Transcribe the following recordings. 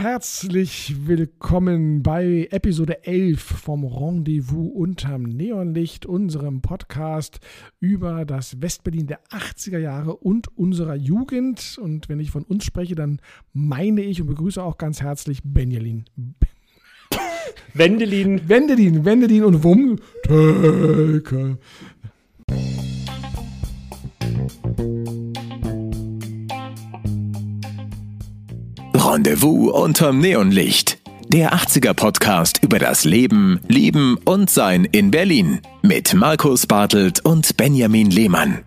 Herzlich willkommen bei Episode 11 vom Rendezvous unterm Neonlicht, unserem Podcast über das Westberlin der 80er Jahre und unserer Jugend. Und wenn ich von uns spreche, dann meine ich und begrüße auch ganz herzlich Benjamin. Wendelin. Wendelin, Wendelin und Wum. Töke. Rendezvous unterm Neonlicht. Der 80er Podcast über das Leben, Lieben und Sein in Berlin mit Markus Bartelt und Benjamin Lehmann.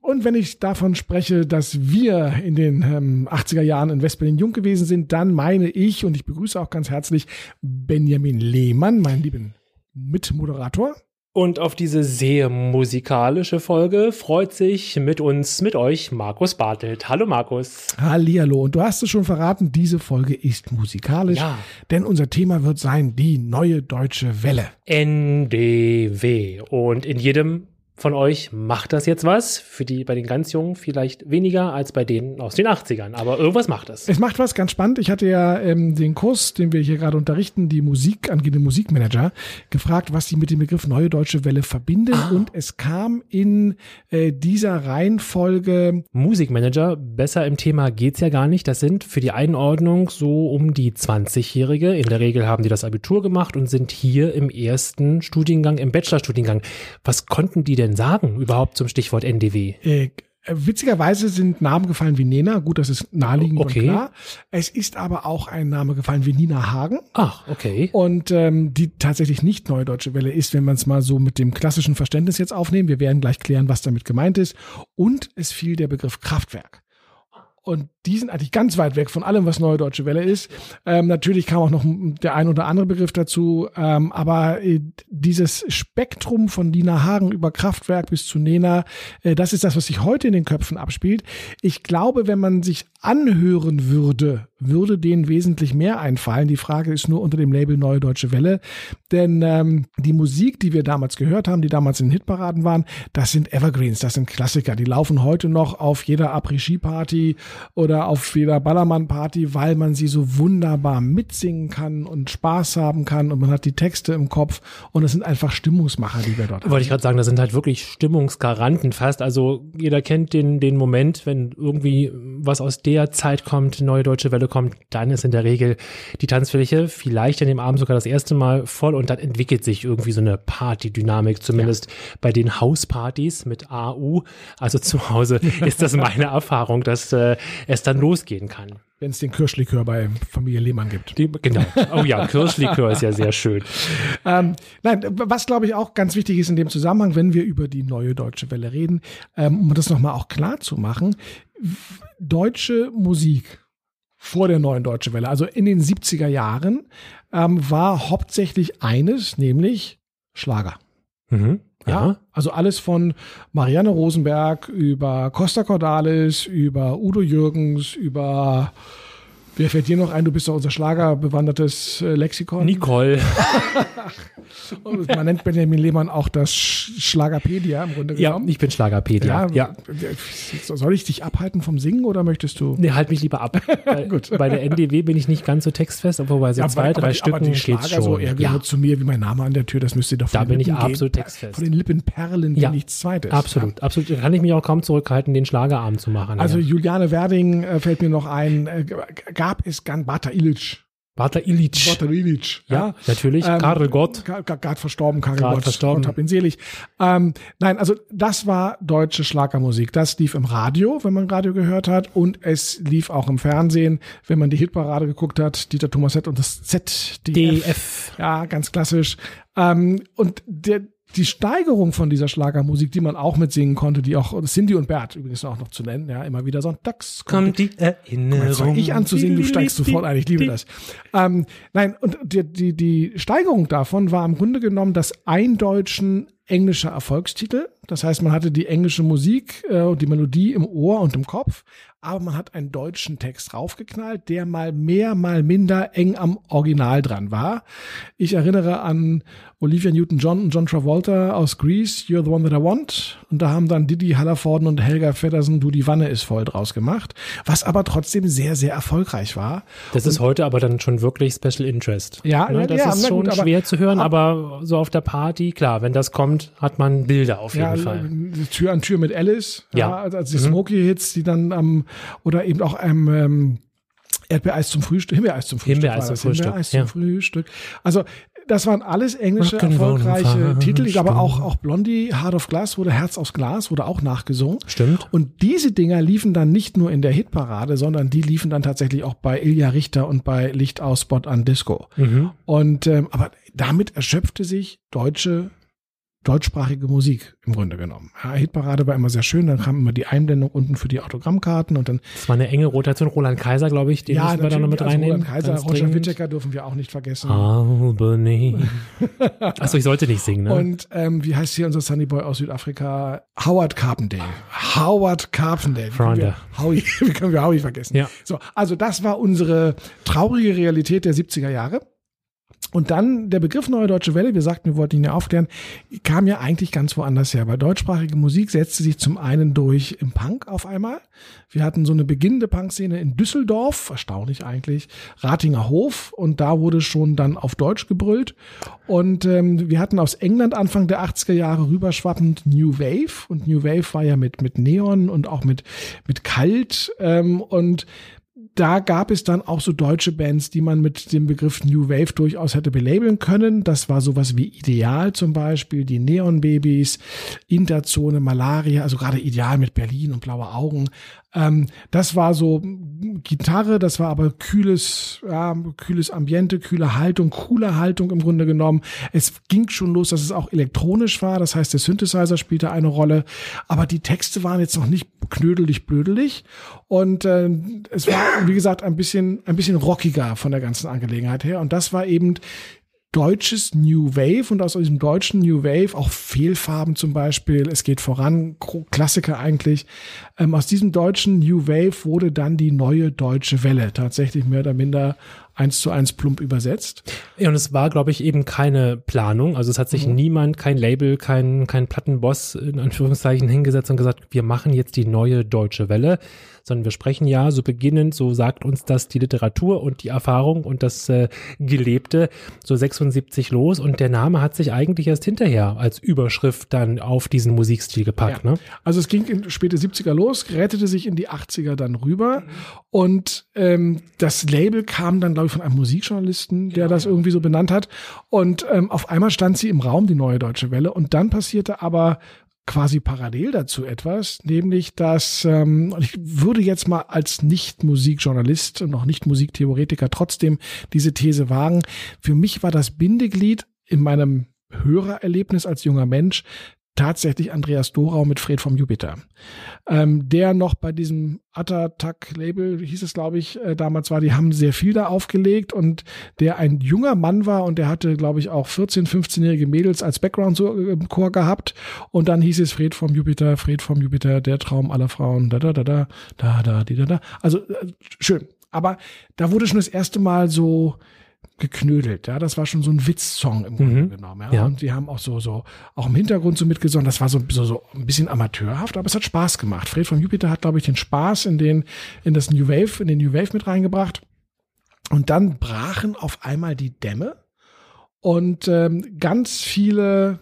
Und wenn ich davon spreche, dass wir in den ähm, 80er Jahren in Westberlin jung gewesen sind, dann meine ich, und ich begrüße auch ganz herzlich Benjamin Lehmann, meinen lieben Mitmoderator. Und auf diese sehr musikalische Folge freut sich mit uns, mit euch, Markus Bartelt. Hallo Markus. Hallihallo. Und du hast es schon verraten, diese Folge ist musikalisch, Ja. denn unser Thema wird sein die neue deutsche Welle. NDW. Und in jedem von euch macht das jetzt was. Für die, bei den ganz Jungen vielleicht weniger als bei denen aus den 80ern. Aber irgendwas macht es. Es macht was ganz spannend. Ich hatte ja ähm, den Kurs, den wir hier gerade unterrichten, die Musik angehende Musikmanager, gefragt, was sie mit dem Begriff Neue Deutsche Welle verbinde. Und es kam in äh, dieser Reihenfolge Musikmanager, besser im Thema geht's ja gar nicht. Das sind für die Einordnung so um die 20-Jährige. In der Regel haben die das Abitur gemacht und sind hier im ersten Studiengang, im Bachelorstudiengang. Was konnten die denn sagen überhaupt zum Stichwort NDW? Äh, witzigerweise sind Namen gefallen wie Nena. Gut, das ist naheliegend Okay. und klar. Es ist aber auch ein Name gefallen wie Nina Hagen. Ach, okay. Und ähm, die tatsächlich nicht Neue Deutsche Welle ist, wenn man es mal so mit dem klassischen Verständnis jetzt aufnehmen. Wir werden gleich klären, was damit gemeint ist. Und es fiel der Begriff Kraftwerk. Und die sind eigentlich ganz weit weg von allem, was Neue Deutsche Welle ist. Ähm, natürlich kam auch noch der ein oder andere Begriff dazu, ähm, aber äh, dieses Spektrum von Dina Hagen über Kraftwerk bis zu Nena, äh, das ist das, was sich heute in den Köpfen abspielt. Ich glaube, wenn man sich anhören würde, würde denen wesentlich mehr einfallen. Die Frage ist nur unter dem Label Neue Deutsche Welle. Denn ähm, die Musik, die wir damals gehört haben, die damals in den Hitparaden waren, das sind Evergreens, das sind Klassiker. Die laufen heute noch auf jeder Après-Ski-Party oder auf jeder Ballermann-Party, weil man sie so wunderbar mitsingen kann und Spaß haben kann und man hat die Texte im Kopf und es sind einfach Stimmungsmacher, die wir dort haben. Wollte ich gerade sagen, das sind halt wirklich Stimmungsgaranten fast. Also jeder kennt den, den Moment, wenn irgendwie was aus der Zeit kommt, neue deutsche Welle kommt, dann ist in der Regel die Tanzfläche vielleicht an dem Abend sogar das erste Mal voll und dann entwickelt sich irgendwie so eine Partydynamik, zumindest bei den Hauspartys mit AU. Also zu Hause ist das meine Erfahrung, dass äh, es dann losgehen kann. Wenn es den Kirschlikör bei Familie Lehmann gibt. Die, genau. Oh ja, Kirschlikör ist ja sehr schön. Ähm, nein, was glaube ich auch ganz wichtig ist in dem Zusammenhang, wenn wir über die neue deutsche Welle reden, ähm, um das nochmal auch klar zu machen, deutsche Musik vor der neuen deutsche Welle, also in den 70er Jahren, ähm, war hauptsächlich eines, nämlich Schlager. Mhm. Ja, also alles von Marianne Rosenberg über Costa Cordalis, über Udo Jürgens, über Wer fällt dir noch ein? Du bist doch unser schlagerbewandertes äh, Lexikon. Nicole. Man nennt Benjamin Lehmann auch das Sch Schlagerpedia im Grunde Ja, genommen. ich bin Schlagerpedia. Ja. Soll ich dich abhalten vom Singen oder möchtest du? Nee, halt mich lieber ab. Bei, Gut. bei der NDW bin ich nicht ganz so textfest, obwohl bei so Ja, zwei, aber- drei aber, Stücken aber die geht's schon. so, er ja, gehört zu mir wie mein Name an der Tür, das müsste doch von Da den bin ich Lippen absolut gehen. textfest. Von den Lippen perlen wie Ja. nichts Zweites. absolut, absolut. Da kann ich mich auch kaum zurückhalten, den Schlagerabend zu machen. Also ja. Juliane Werding äh, fällt mir noch ein, äh, gab es Gan Bata Illich. Bartler Illich. Bata Illich, ja, ja. natürlich. Ähm, Karel Gott. Gerade verstorben, Karel Gott, verstorben. Gott hab ihn selig. Ähm, nein, also das war deutsche Schlagermusik. Das lief im Radio, wenn man Radio gehört hat, und es lief auch im Fernsehen, wenn man die Hitparade geguckt hat, Dieter Thomas Z und das ZDF. DF. Ja, ganz klassisch. Ähm, und der, die Steigerung von dieser Schlagermusik, die man auch mitsingen konnte, die auch Cindy und Bert übrigens auch noch zu nennen, ja, immer wieder sonntags Kommt die Erinnerung. Ich an zu singen, du steigst sofort ein, ich liebe das. Ähm, nein, und die, die, die Steigerung davon war im Grunde genommen das Eindeutschen englischer Erfolgstitel. Das heißt, man hatte die englische Musik, äh, die Melodie im Ohr und im Kopf, aber man hat einen deutschen Text raufgeknallt, der mal mehr, mal minder eng am Original dran war. Ich erinnere an Olivia Newton-John und John Travolta aus Grease, You're the One That I Want. Und da haben dann Didi Hallerforden und Helga Feddersen Du die Wanne ist voll draus gemacht, was aber trotzdem sehr, sehr erfolgreich war. Das ist heute aber dann schon wirklich Special Interest. Ja, ne? das ja, ist schon gut, aber, schwer zu hören, aber so auf der Party, klar, wenn das kommt, hat man Bilder auf jeden ja, Fall. Tür an Tür mit Alice, Ja. ja, also die Mhm. Smoky-Hits, die dann am, oder eben auch am ähm, Erdbeereis zum Frühstück, Himbeereis zum Frühstück. Himbeereis zum. Frühstück, Himbeereis ja. zum Frühstück. Also, das waren alles englische erfolgreiche Titel. Ich glaube auch, auch Blondie, Heart of Glass wurde Herz aus Glas, wurde auch nachgesungen. Stimmt. Und diese Dinger liefen dann nicht nur in der Hitparade, sondern die liefen dann tatsächlich auch bei Ilja Richter und bei Licht aus Spot an Disco. Mhm. Und ähm, aber damit erschöpfte sich deutsche deutschsprachige Musik im Grunde genommen. Ja, Hitparade war immer sehr schön, dann kam immer die Einblendung unten für die Autogrammkarten und dann Das war eine enge Rotation. Roland Kaiser, glaube ich, den müssen wir da noch mit also reinnehmen. Roland Kaiser, Roger. Whittaker dürfen wir auch nicht vergessen. Albany. Achso, ich sollte nicht singen, ne? Und ähm, wie heißt hier unser Sunny Boy aus Südafrika? Howard Carpendale. Howard Carpendale. Freunde. Howie, wie können wir Howie vergessen? Ja. So, also das war unsere traurige Realität der 70er Jahre. Und dann der Begriff Neue Deutsche Welle, wir sagten, wir wollten ihn ja aufklären, kam ja eigentlich ganz woanders her. Weil deutschsprachige Musik setzte sich zum einen durch im Punk auf einmal. Wir hatten so eine beginnende Punkszene in Düsseldorf, erstaunlich eigentlich, Ratinger Hof und da wurde schon dann auf Deutsch gebrüllt. Und ähm, wir hatten aus England Anfang der 80er Jahre rüberschwappend New Wave und New Wave war ja mit, mit Neon und auch mit, mit Kalt ähm, und da gab es dann auch so deutsche Bands, die man mit dem Begriff New Wave durchaus hätte belabeln können. Das war sowas wie Ideal zum Beispiel, die Neon Babys, Interzone, Malaria, also gerade Ideal mit Berlin und blaue Augen. Ähm, das war so Gitarre, das war aber kühles, ja, kühles Ambiente, kühle Haltung, coole Haltung im Grunde genommen. Es ging schon los, dass es auch elektronisch war, das heißt, der Synthesizer spielte eine Rolle, aber die Texte waren jetzt noch nicht knödelig, blödelig. Und äh, es war, wie gesagt, ein bisschen, ein bisschen rockiger von der ganzen Angelegenheit her. Und das war eben deutsches New Wave und aus diesem deutschen New Wave auch Fehlfarben zum Beispiel, es geht voran, Klassiker eigentlich. Ähm, aus diesem deutschen New Wave wurde dann die neue deutsche Welle, tatsächlich mehr oder minder eins zu eins plump übersetzt. Ja, und es war, glaube ich, eben keine Planung. Also es hat Mhm. sich niemand, kein Label, kein, kein Plattenboss in Anführungszeichen hingesetzt und gesagt, wir machen jetzt die neue deutsche Welle, sondern wir sprechen ja so beginnend, so sagt uns das die Literatur und die Erfahrung und das äh, Gelebte so 76 los und der Name hat sich eigentlich erst hinterher als Überschrift dann auf diesen Musikstil gepackt. Ja. Ne? Also es ging in späte 70er los, rettete sich in die 80er dann rüber und ähm, das Label kam dann, glaube ich, von einem Musikjournalisten, der das irgendwie so benannt hat. Und ähm, auf einmal stand sie im Raum, die neue Deutsche Welle. Und dann passierte aber quasi parallel dazu etwas, nämlich dass, ähm, ich würde jetzt mal als Nicht-Musikjournalist und noch Nicht-Musiktheoretiker trotzdem diese These wagen, für mich war das Bindeglied in meinem Hörererlebnis als junger Mensch tatsächlich Andreas Dorau mit Fred vom Jupiter, ähm, der noch bei diesem Attack-Label, hieß es glaube ich, äh, damals war, die haben sehr viel da aufgelegt und der ein junger Mann war und der hatte glaube ich auch 14-, 15-jährige Mädels als Background so äh, gehabt. Und dann hieß es Fred vom Jupiter, Fred vom Jupiter, der Traum aller Frauen, da da da da, da da da da. Also äh, schön, aber da wurde schon das erste Mal so geknödelt, ja, das war schon so ein Witzsong im Grunde Mhm. genommen, ja? Ja. und die haben auch so so auch im Hintergrund so mitgesungen, das war so, so so ein bisschen amateurhaft, aber es hat Spaß gemacht. Fred von Jupiter hat glaube ich den Spaß in den in das New Wave, in den New Wave mit reingebracht und dann brachen auf einmal die Dämme und ähm, ganz viele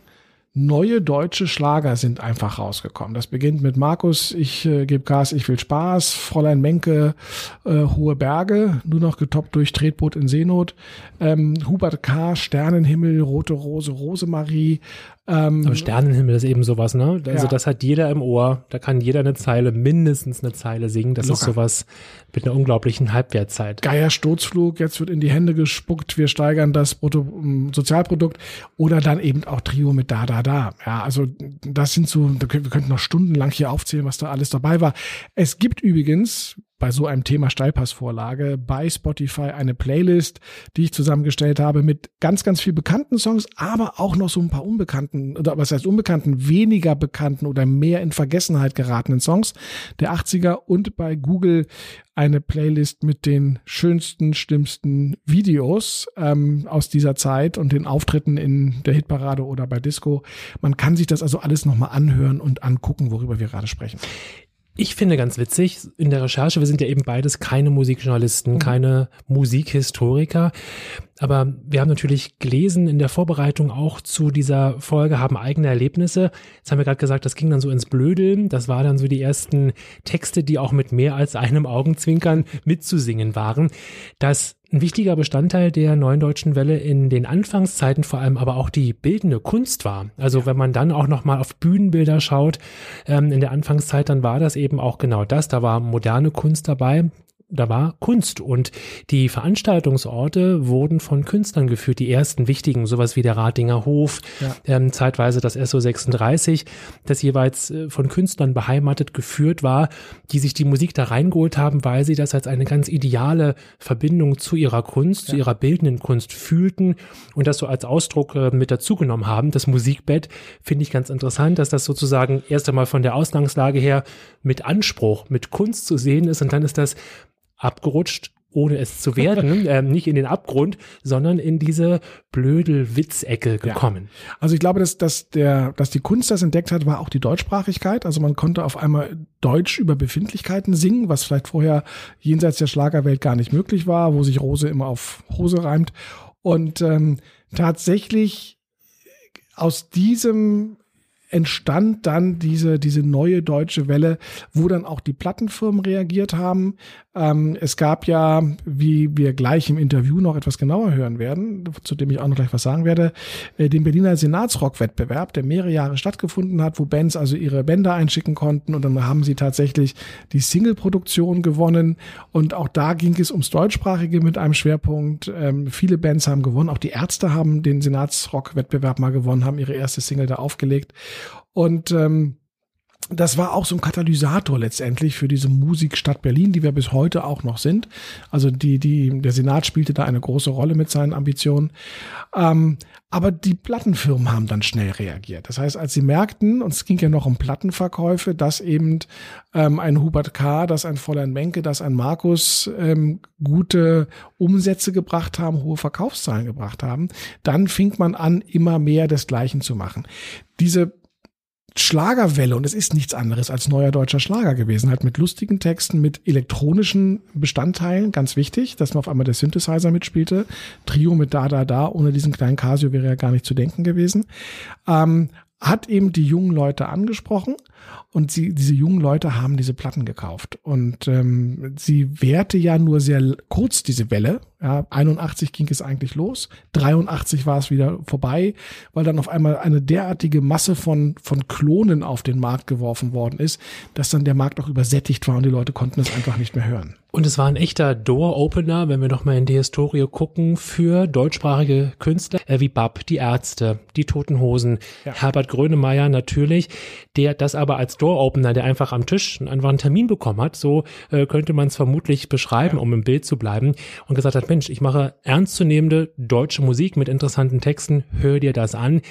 neue deutsche Schlager sind einfach rausgekommen. Das beginnt mit Markus, ich äh, gebe Gas, ich will Spaß, Fräulein Menke, äh, Hohe Berge, nur noch getoppt durch Tretboot in Seenot, ähm, Hubert K., Sternenhimmel, Rote Rose, Rosemarie. Ähm, Aber Sternenhimmel ist eben sowas, ne? Also Ja. das hat jeder im Ohr. Da kann jeder eine Zeile, mindestens eine Zeile singen. Das ist Locker. sowas mit einer unglaublichen Halbwertzeit. Geier Sturzflug, jetzt wird in die Hände gespuckt, wir steigern das Brutto, ähm, Sozialprodukt oder dann eben auch Trio mit da, da, da. Ja, also das sind so, wir könnten noch stundenlang hier aufzählen, was da alles dabei war. Es gibt übrigens bei so einem Thema Steilpassvorlage bei Spotify eine Playlist, die ich zusammengestellt habe mit ganz, ganz viel bekannten Songs, aber auch noch so ein paar unbekannten, oder was heißt unbekannten, weniger bekannten oder mehr in Vergessenheit geratenen Songs der 80er und bei Google eine Playlist mit den schönsten, schlimmsten Videos ähm, aus dieser Zeit und den Auftritten in der Hitparade oder bei Disco. Man kann sich das also alles nochmal anhören und angucken, worüber wir gerade sprechen. Ich finde ganz witzig, in der Recherche, wir sind ja eben beides keine Musikjournalisten, mhm. keine Musikhistoriker, aber wir haben natürlich gelesen in der Vorbereitung auch zu dieser Folge, haben eigene Erlebnisse. Jetzt haben wir gerade gesagt, das ging dann so ins Blödeln. Das war dann so die ersten Texte, die auch mit mehr als einem Augenzwinkern mitzusingen waren. Das ein wichtiger Bestandteil der neuen deutschen Welle in den Anfangszeiten vor allem aber auch die bildende Kunst war. Also ja. wenn man dann auch noch mal auf Bühnenbilder schaut, ähm, in der Anfangszeit, dann war das eben auch genau das. Da war moderne Kunst dabei da war Kunst und die Veranstaltungsorte wurden von Künstlern geführt, die ersten wichtigen, sowas wie der Ratinger Hof, ja. ähm, zeitweise das SO 36, das jeweils äh, von Künstlern beheimatet geführt war, die sich die Musik da reingeholt haben, weil sie das als eine ganz ideale Verbindung zu ihrer Kunst, ja. zu ihrer bildenden Kunst fühlten und das so als Ausdruck äh, mit dazugenommen haben. Das Musikbett finde ich ganz interessant, dass das sozusagen erst einmal von der Ausgangslage her mit Anspruch, mit Kunst zu sehen ist und dann ist das abgerutscht, ohne es zu werden, äh, nicht in den Abgrund, sondern in diese blöde Witzecke gekommen. Ja. Also ich glaube, dass, dass, der, dass die Kunst das entdeckt hat, war auch die Deutschsprachigkeit. Also man konnte auf einmal Deutsch über Befindlichkeiten singen, was vielleicht vorher jenseits der Schlagerwelt gar nicht möglich war, wo sich Rose immer auf Hose reimt. Und ähm, tatsächlich aus diesem entstand dann diese, diese neue deutsche Welle, wo dann auch die Plattenfirmen reagiert haben. Ähm, es gab ja, wie wir gleich im Interview noch etwas genauer hören werden, zu dem ich auch noch gleich was sagen werde, äh, den Berliner Senatsrock-Wettbewerb, der mehrere Jahre stattgefunden hat, wo Bands also ihre Bänder einschicken konnten und dann haben sie tatsächlich die Single-Produktion gewonnen und auch da ging es ums Deutschsprachige mit einem Schwerpunkt. Ähm, viele Bands haben gewonnen, auch die Ärzte haben den Senatsrock-Wettbewerb mal gewonnen, haben ihre erste Single da aufgelegt und ähm, das war auch so ein Katalysator letztendlich für diese Musikstadt Berlin, die wir bis heute auch noch sind. Also die, die, der Senat spielte da eine große Rolle mit seinen Ambitionen. Ähm, aber die Plattenfirmen haben dann schnell reagiert. Das heißt, als sie merkten, und es ging ja noch um Plattenverkäufe, dass eben ähm, ein Hubert K., dass ein Fräulein Menke, dass ein Markus ähm, gute Umsätze gebracht haben, hohe Verkaufszahlen gebracht haben, dann fing man an, immer mehr desgleichen zu machen. Diese Schlagerwelle und es ist nichts anderes als neuer deutscher Schlager gewesen, halt mit lustigen Texten, mit elektronischen Bestandteilen, ganz wichtig, dass man auf einmal der Synthesizer mitspielte. Trio mit Da Da Da, ohne diesen kleinen Casio wäre ja gar nicht zu denken gewesen. Ähm, hat eben die jungen Leute angesprochen und sie, diese jungen Leute haben diese Platten gekauft. Und ähm, sie währte ja nur sehr kurz diese Welle. Ja, 81 ging es eigentlich los, 83 war es wieder vorbei, weil dann auf einmal eine derartige Masse von, von Klonen auf den Markt geworfen worden ist, dass dann der Markt auch übersättigt war und die Leute konnten es einfach nicht mehr hören. Und es war ein echter Door-Opener, wenn wir nochmal in die Historie gucken, für deutschsprachige Künstler äh, wie Bab, die Ärzte, die Toten Hosen, ja. Herbert Grönemeyer natürlich, der das aber als Door-Opener, der einfach am Tisch einfach einen Termin bekommen hat, so äh, könnte man es vermutlich beschreiben, ja. um im Bild zu bleiben, und gesagt hat, Mensch, ich mache ernstzunehmende deutsche Musik mit interessanten Texten, hör dir das an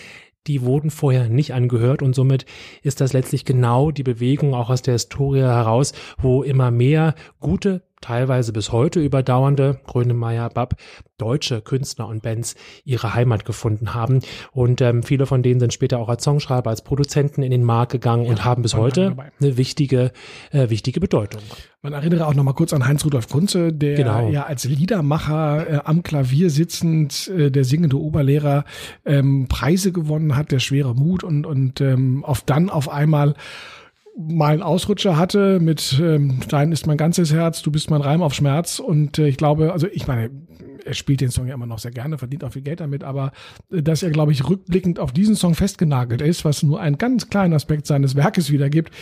die wurden vorher nicht angehört und somit ist das letztlich genau die Bewegung auch aus der Historie heraus, wo immer mehr gute teilweise bis heute überdauernde Grönemeyer, Bab, deutsche Künstler und Bands ihre Heimat gefunden haben. Und ähm, viele von denen sind später auch als Songschreiber, als Produzenten in den Markt gegangen ja, und haben bis heute eine wichtige, äh, wichtige Bedeutung. Man erinnere auch noch mal kurz an Heinz-Rudolf Kunze, der genau. ja als Liedermacher äh, am Klavier sitzend, äh, der singende Oberlehrer, ähm, Preise gewonnen hat, der schwere Mut und, und ähm, auf dann auf einmal mal einen Ausrutscher hatte mit ähm, Dein ist mein ganzes Herz, du bist mein Reim auf Schmerz. Und äh, ich glaube, also ich meine, er spielt den Song ja immer noch sehr gerne, verdient auch viel Geld damit, aber äh, dass er, glaube ich, rückblickend auf diesen Song festgenagelt ist, was nur einen ganz kleinen Aspekt seines Werkes wiedergibt,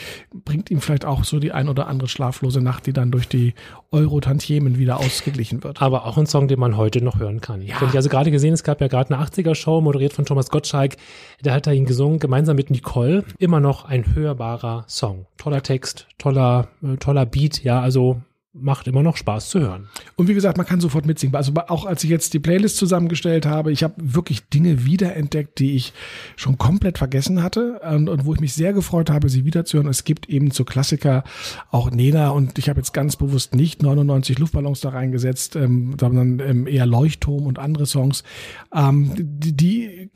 bringt ihm vielleicht auch so die ein oder andere schlaflose Nacht, die dann durch die Euro-Tantiemen wieder ausgeglichen wird. Aber auch ein Song, den man heute noch hören kann. Ja. Ich also gerade gesehen, es gab ja gerade eine 80er-Show, moderiert von Thomas Gottschalk, der hat da ihn gesungen, gemeinsam mit Nicole. Immer noch ein hörbarer Song. Toller Text, toller, äh, toller Beat, ja, also macht immer noch Spaß zu hören. Und wie gesagt, man kann sofort mitsingen. Also auch als ich jetzt die Playlist zusammengestellt habe, ich habe wirklich Dinge wiederentdeckt, die ich schon komplett vergessen hatte und, und wo ich mich sehr gefreut habe, sie wiederzuhören. Es gibt eben zu Klassiker auch Nena und ich habe jetzt ganz bewusst nicht 99 Luftballons da reingesetzt, ähm, sondern ähm, eher Leuchtturm und andere Songs, ähm, die, die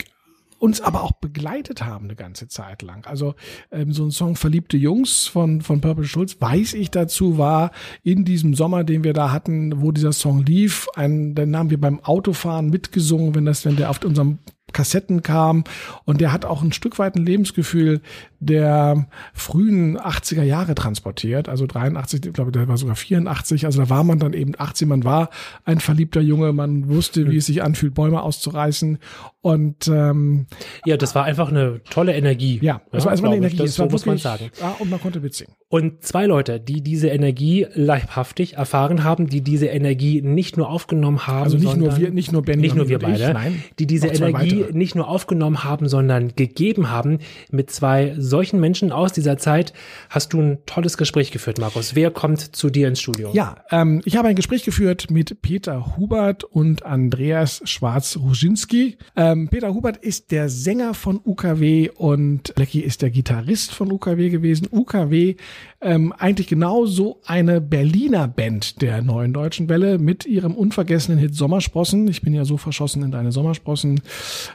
uns aber auch begleitet haben eine ganze Zeit lang. Also ähm, so ein Song Verliebte Jungs von, von Purple Schulz, weiß ich dazu, war in diesem Sommer, den wir da hatten, wo dieser Song lief, ein, den haben wir beim Autofahren mitgesungen, wenn das, wenn der auf unserem Kassetten kam und der hat auch ein Stück weit ein Lebensgefühl der frühen 80er Jahre transportiert, also 83, ich glaube, der war sogar 84, also da war man dann eben 18, man war ein verliebter Junge, man wusste, wie es sich anfühlt, Bäume auszureißen und ähm, ja, das war einfach eine tolle Energie. Ja, es war, war eine Energie, das es war so muss man sagen. Ja, und man konnte mitsingen. Und zwei Leute, die diese Energie leibhaftig erfahren haben, die diese Energie nicht nur aufgenommen haben, Also nicht nur wir, nicht nur Benjamin nicht nur wir ich, beide, nein, die diese Energie. Nicht nur aufgenommen haben, sondern gegeben haben. Mit zwei solchen Menschen aus dieser Zeit hast du ein tolles Gespräch geführt, Markus. Wer kommt zu dir ins Studio? Ja, ähm, ich habe ein Gespräch geführt mit Peter Hubert und Andreas Schwarz-Ruschinski. Ähm, Peter Hubert ist der Sänger von UKW und Lecky ist der Gitarrist von UKW gewesen. UKW ähm, eigentlich genauso eine Berliner Band der neuen deutschen Welle mit ihrem unvergessenen Hit Sommersprossen. Ich bin ja so verschossen in deine Sommersprossen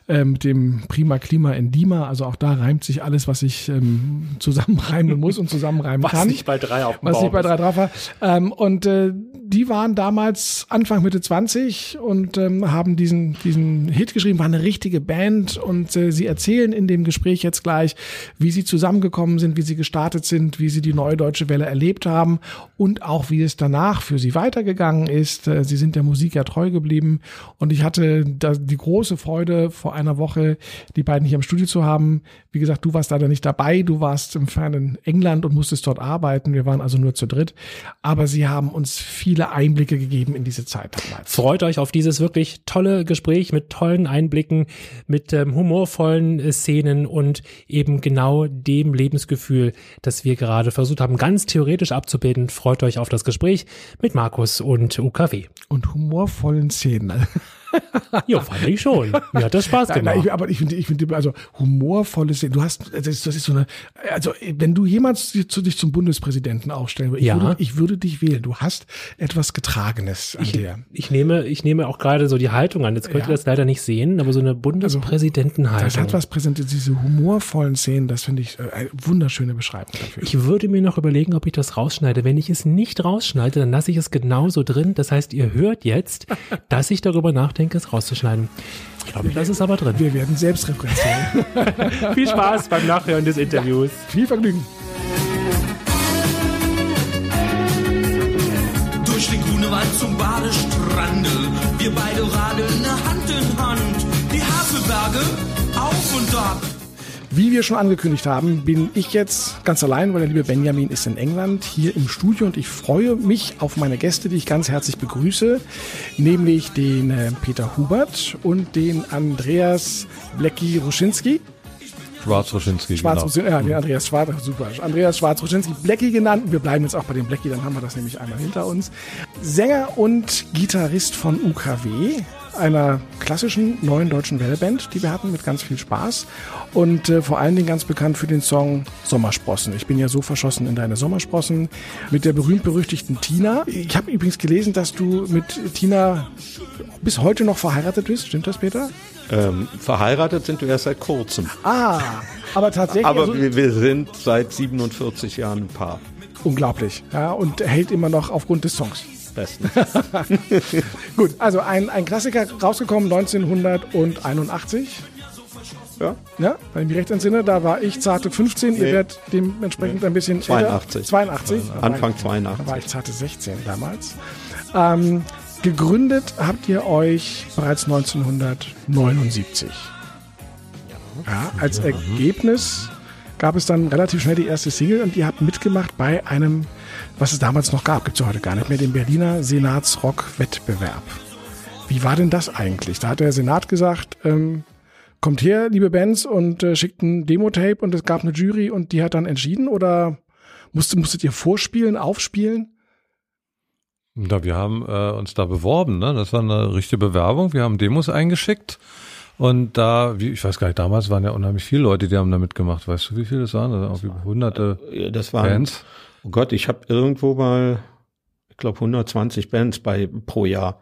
äh, mit dem Prima Klima in Dima. Also auch da reimt sich alles, was ich ähm, zusammenreimen muss und zusammenreimen Was kann nicht bei drei auf dem was nicht Baum bei drei drauf war. Ähm, und äh, die waren damals Anfang Mitte 20 und ähm, haben diesen diesen Hit geschrieben, war eine richtige Band und äh, sie erzählen in dem Gespräch jetzt gleich, wie sie zusammengekommen sind, wie sie gestartet sind, wie sie die neue deutsche Welle erlebt haben und auch wie es danach für sie weitergegangen ist. Äh, sie sind der Musik ja treu geblieben und ich hatte da die große Freude vor einer Woche die beiden hier im Studio zu haben. Wie gesagt, du warst leider nicht dabei, du warst im fernen England und musstest dort arbeiten. Wir waren also nur zu dritt, aber sie haben uns viele Einblicke gegeben in diese Zeit damals. Freut euch auf dieses wirklich tolle Gespräch mit tollen Einblicken, mit ähm, humorvollen äh, Szenen und eben genau dem Lebensgefühl, das wir gerade versucht haben, ganz theoretisch abzubilden. Freut euch auf das Gespräch mit Markus und UKW. Und humorvollen Szenen. Ja, fand ich schon. Mir hat das Spaß Nein, nein, gemacht. ich, aber ich finde, ich finde, also humorvolle Szenen. Du hast, das ist, das ist so eine, also wenn du jemals dich zu- dich zum Bundespräsidenten aufstellen würdest, ich, Ja. würde, ich würde dich wählen. Du hast etwas Getragenes an dir. Ich nehme, ich nehme auch gerade so die Haltung an. Jetzt könnt ihr Ja. das leider nicht sehen, aber so eine Bundespräsidentenhaltung. Das hat was präsentiert, diese humorvollen Szenen, das finde ich äh, eine wunderschöne Beschreibung dafür. Ich würde mir noch überlegen, ob ich das rausschneide. Wenn ich es nicht rausschneide, dann lasse ich es genauso drin. Das heißt, ihr hört jetzt, dass ich darüber nachdenke, es rauszuschneiden. Ich glaube, das ist aber drin. Wir werden selbstreferenziell. Viel Spaß beim Nachhören des Interviews. Viel Vergnügen. Durch den Grunewald zum Badestrande. Wir beide radeln Hand in Hand. Die Havelberge auf und ab. Wie wir schon angekündigt haben, bin ich jetzt ganz allein, weil der liebe Benjamin ist in England hier im Studio und ich freue mich auf meine Gäste, die ich ganz herzlich begrüße, nämlich den äh, Peter Hubert und den Andreas Blecki Ruschinski. Schwarz-Roschinski, Schwarz genau. ja, den Andreas Schwarz, super. Andreas Schwarz-Ruschinski, Blecki genannt. Wir bleiben jetzt auch bei dem Blecki, dann haben wir das nämlich einmal hinter uns. Sänger und Gitarrist von UKW, einer klassischen neuen deutschen Wellband, die wir hatten mit ganz viel Spaß. Und äh, vor allen Dingen ganz bekannt für den Song Sommersprossen. Ich bin ja so verschossen in deine Sommersprossen mit der berühmt-berüchtigten Tina. Ich habe übrigens gelesen, dass du mit Tina bis heute noch verheiratet bist. Stimmt das, Peter? Ähm, verheiratet sind wir erst seit kurzem. Ah, aber tatsächlich. Aber also- wir, wir sind seit 47 Jahren ein Paar. Unglaublich. Ja, und hält immer noch aufgrund des Songs. Besten. Gut, also ein, ein Klassiker rausgekommen 1981. Ja. Ja, wenn ich mich recht entsinne, da war ich zarte 15, ihr Nee. werdet dementsprechend ein bisschen 82. älter. 82. Da war Anfang ich- Da war 82. ich zarte 16 damals. Ähm, gegründet habt ihr euch bereits 1979. Ja, als Ergebnis gab es dann relativ schnell die erste Single und ihr habt mitgemacht bei einem, was es damals noch gab, gibt es ja heute gar nicht mehr, dem Berliner Senatsrock-Wettbewerb. Wie war denn das eigentlich? Da hat der Senat gesagt, ähm, kommt her, liebe Bands, und äh, schickt ein Demo-Tape und es gab eine Jury und die hat dann entschieden oder musstet, musstet ihr vorspielen, aufspielen? Da, wir haben äh, uns da beworben, ne? Das war eine richtige Bewerbung. Wir haben Demos eingeschickt. Und da, wie, ich weiß gar nicht, damals waren ja unheimlich viele Leute, die haben da mitgemacht. Weißt du, wie viele das waren? Das waren auch über hunderte Ja, Das waren, Bands. Oh Gott, ich habe irgendwo mal, ich glaube 120 Bands bei pro Jahr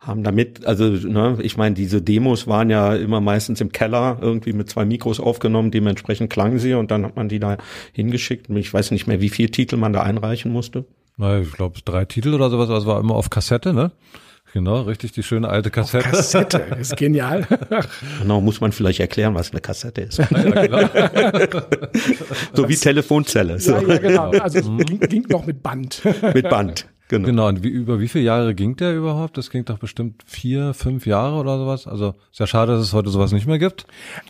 haben damit, also ne, ich meine, diese Demos waren ja immer meistens im Keller irgendwie mit zwei Mikros aufgenommen, dementsprechend klangen sie und dann hat man die da hingeschickt. Ich weiß nicht mehr, wie viel Titel man da einreichen musste. Na, ich glaube, drei Titel oder sowas, es war immer auf Kassette, ne? Genau, richtig, die schöne alte Kassette. Kassette, das ist genial. Genau, muss man vielleicht erklären, was eine Kassette ist. Ja, genau. so wie Telefonzelle, so ja, ja, genau. Also es klingt, klingt noch mit Band. mit Band. Genau. Genau, und wie, über wie viele Jahre ging der überhaupt? Das ging doch bestimmt vier, fünf Jahre oder sowas. Also ist ja schade, dass es heute sowas nicht mehr gibt.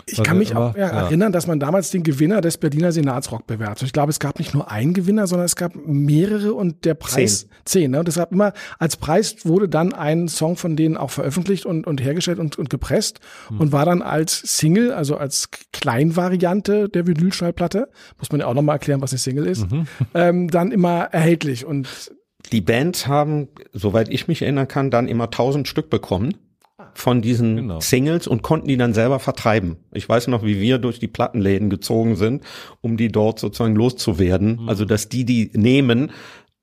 Ich Weil kann mich auch immer- ja, ja. erinnern, dass man damals den Gewinner des Berliner Senatsrock bewertet. Ich glaube, es gab nicht nur einen Gewinner, sondern es gab mehrere und der Preis zehn. ne? Und deshalb immer als Preis wurde dann ein Song von denen auch veröffentlicht und, und hergestellt und, und gepresst Hm. und war dann als Single, also als Kleinvariante der Vinylschallplatte, muss man ja auch nochmal erklären, was eine Single ist, Mhm. ähm, dann immer erhältlich. Und Die Bands haben, soweit ich mich erinnern kann, dann immer tausend Stück bekommen von diesen Genau. Singles und konnten die dann selber vertreiben. Ich weiß noch, wie wir durch die Plattenläden gezogen sind, um die dort sozusagen loszuwerden. Also, dass die die nehmen.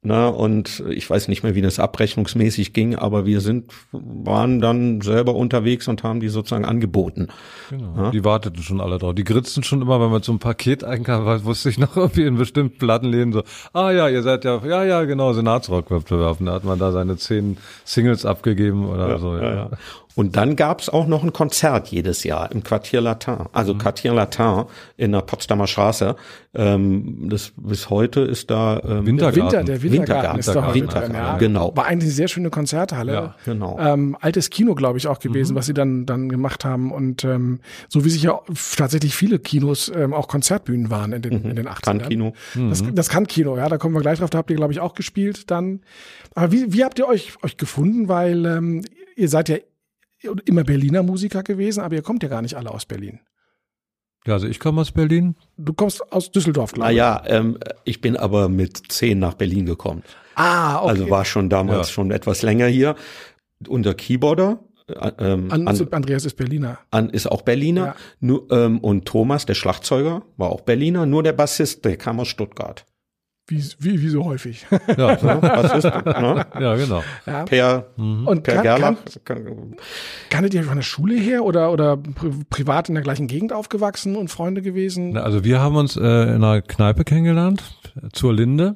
Na, und ich weiß nicht mehr, wie das abrechnungsmäßig ging, aber wir sind, waren dann selber unterwegs und haben die sozusagen angeboten. Genau. Die warteten schon alle drauf. Die gritzten schon immer, wenn man so ein Paket einkam, weil wusste ich noch irgendwie in bestimmten Plattenläden so, ah ja, ihr seid ja, ja, ja, genau, Senatsrock-Wettbewerb. Da hat man da seine zehn Singles abgegeben oder so. Ja, ja. Und dann gab's auch noch ein Konzert jedes Jahr im Quartier Latin, also Quartier Latin in der Potsdamer Straße. Ähm, das bis heute ist da ähm, Wintergarten. Winter, der Wintergarten, ist doch Wintergarten, ja, genau. War eigentlich eine sehr schöne Konzerthalle. Ja, genau. Ähm, altes Kino, glaube ich, auch gewesen, was sie dann, dann gemacht haben. Und ähm, so wie sich ja tatsächlich viele Kinos ähm, auch Konzertbühnen waren in den, in den 80ern. Kann-Kino. Das, das kann Kino, ja, da kommen wir gleich drauf. Da habt ihr, glaube ich, auch gespielt dann. Aber wie, wie habt ihr euch, euch gefunden? Weil ähm, ihr seid ja immer Berliner Musiker gewesen, aber ihr kommt ja gar nicht alle aus Berlin. ja, also ich komme aus Berlin. Du kommst aus Düsseldorf, glaube ich. Naja, ähm, ich bin aber mit zehn nach Berlin gekommen. Ah, okay. Also war schon damals Ja. schon etwas länger hier. Unser Keyboarder äh, ähm, An, an, Andreas ist Berliner. an ist auch Berliner. Ja. Nur, ähm, und Thomas, der Schlagzeuger, war auch Berliner. Nur der Bassist, der kam aus Stuttgart. Wie, wie, wie so häufig. Ja, Ne? Bassist, ne? ja genau. ja. Per, Und per kann, Gerlach. kann, kanntet ihr von der Schule her oder, oder pri privat in der gleichen Gegend aufgewachsen und Freunde gewesen? Na, Also wir haben uns äh, in einer Kneipe kennengelernt, zur Linde.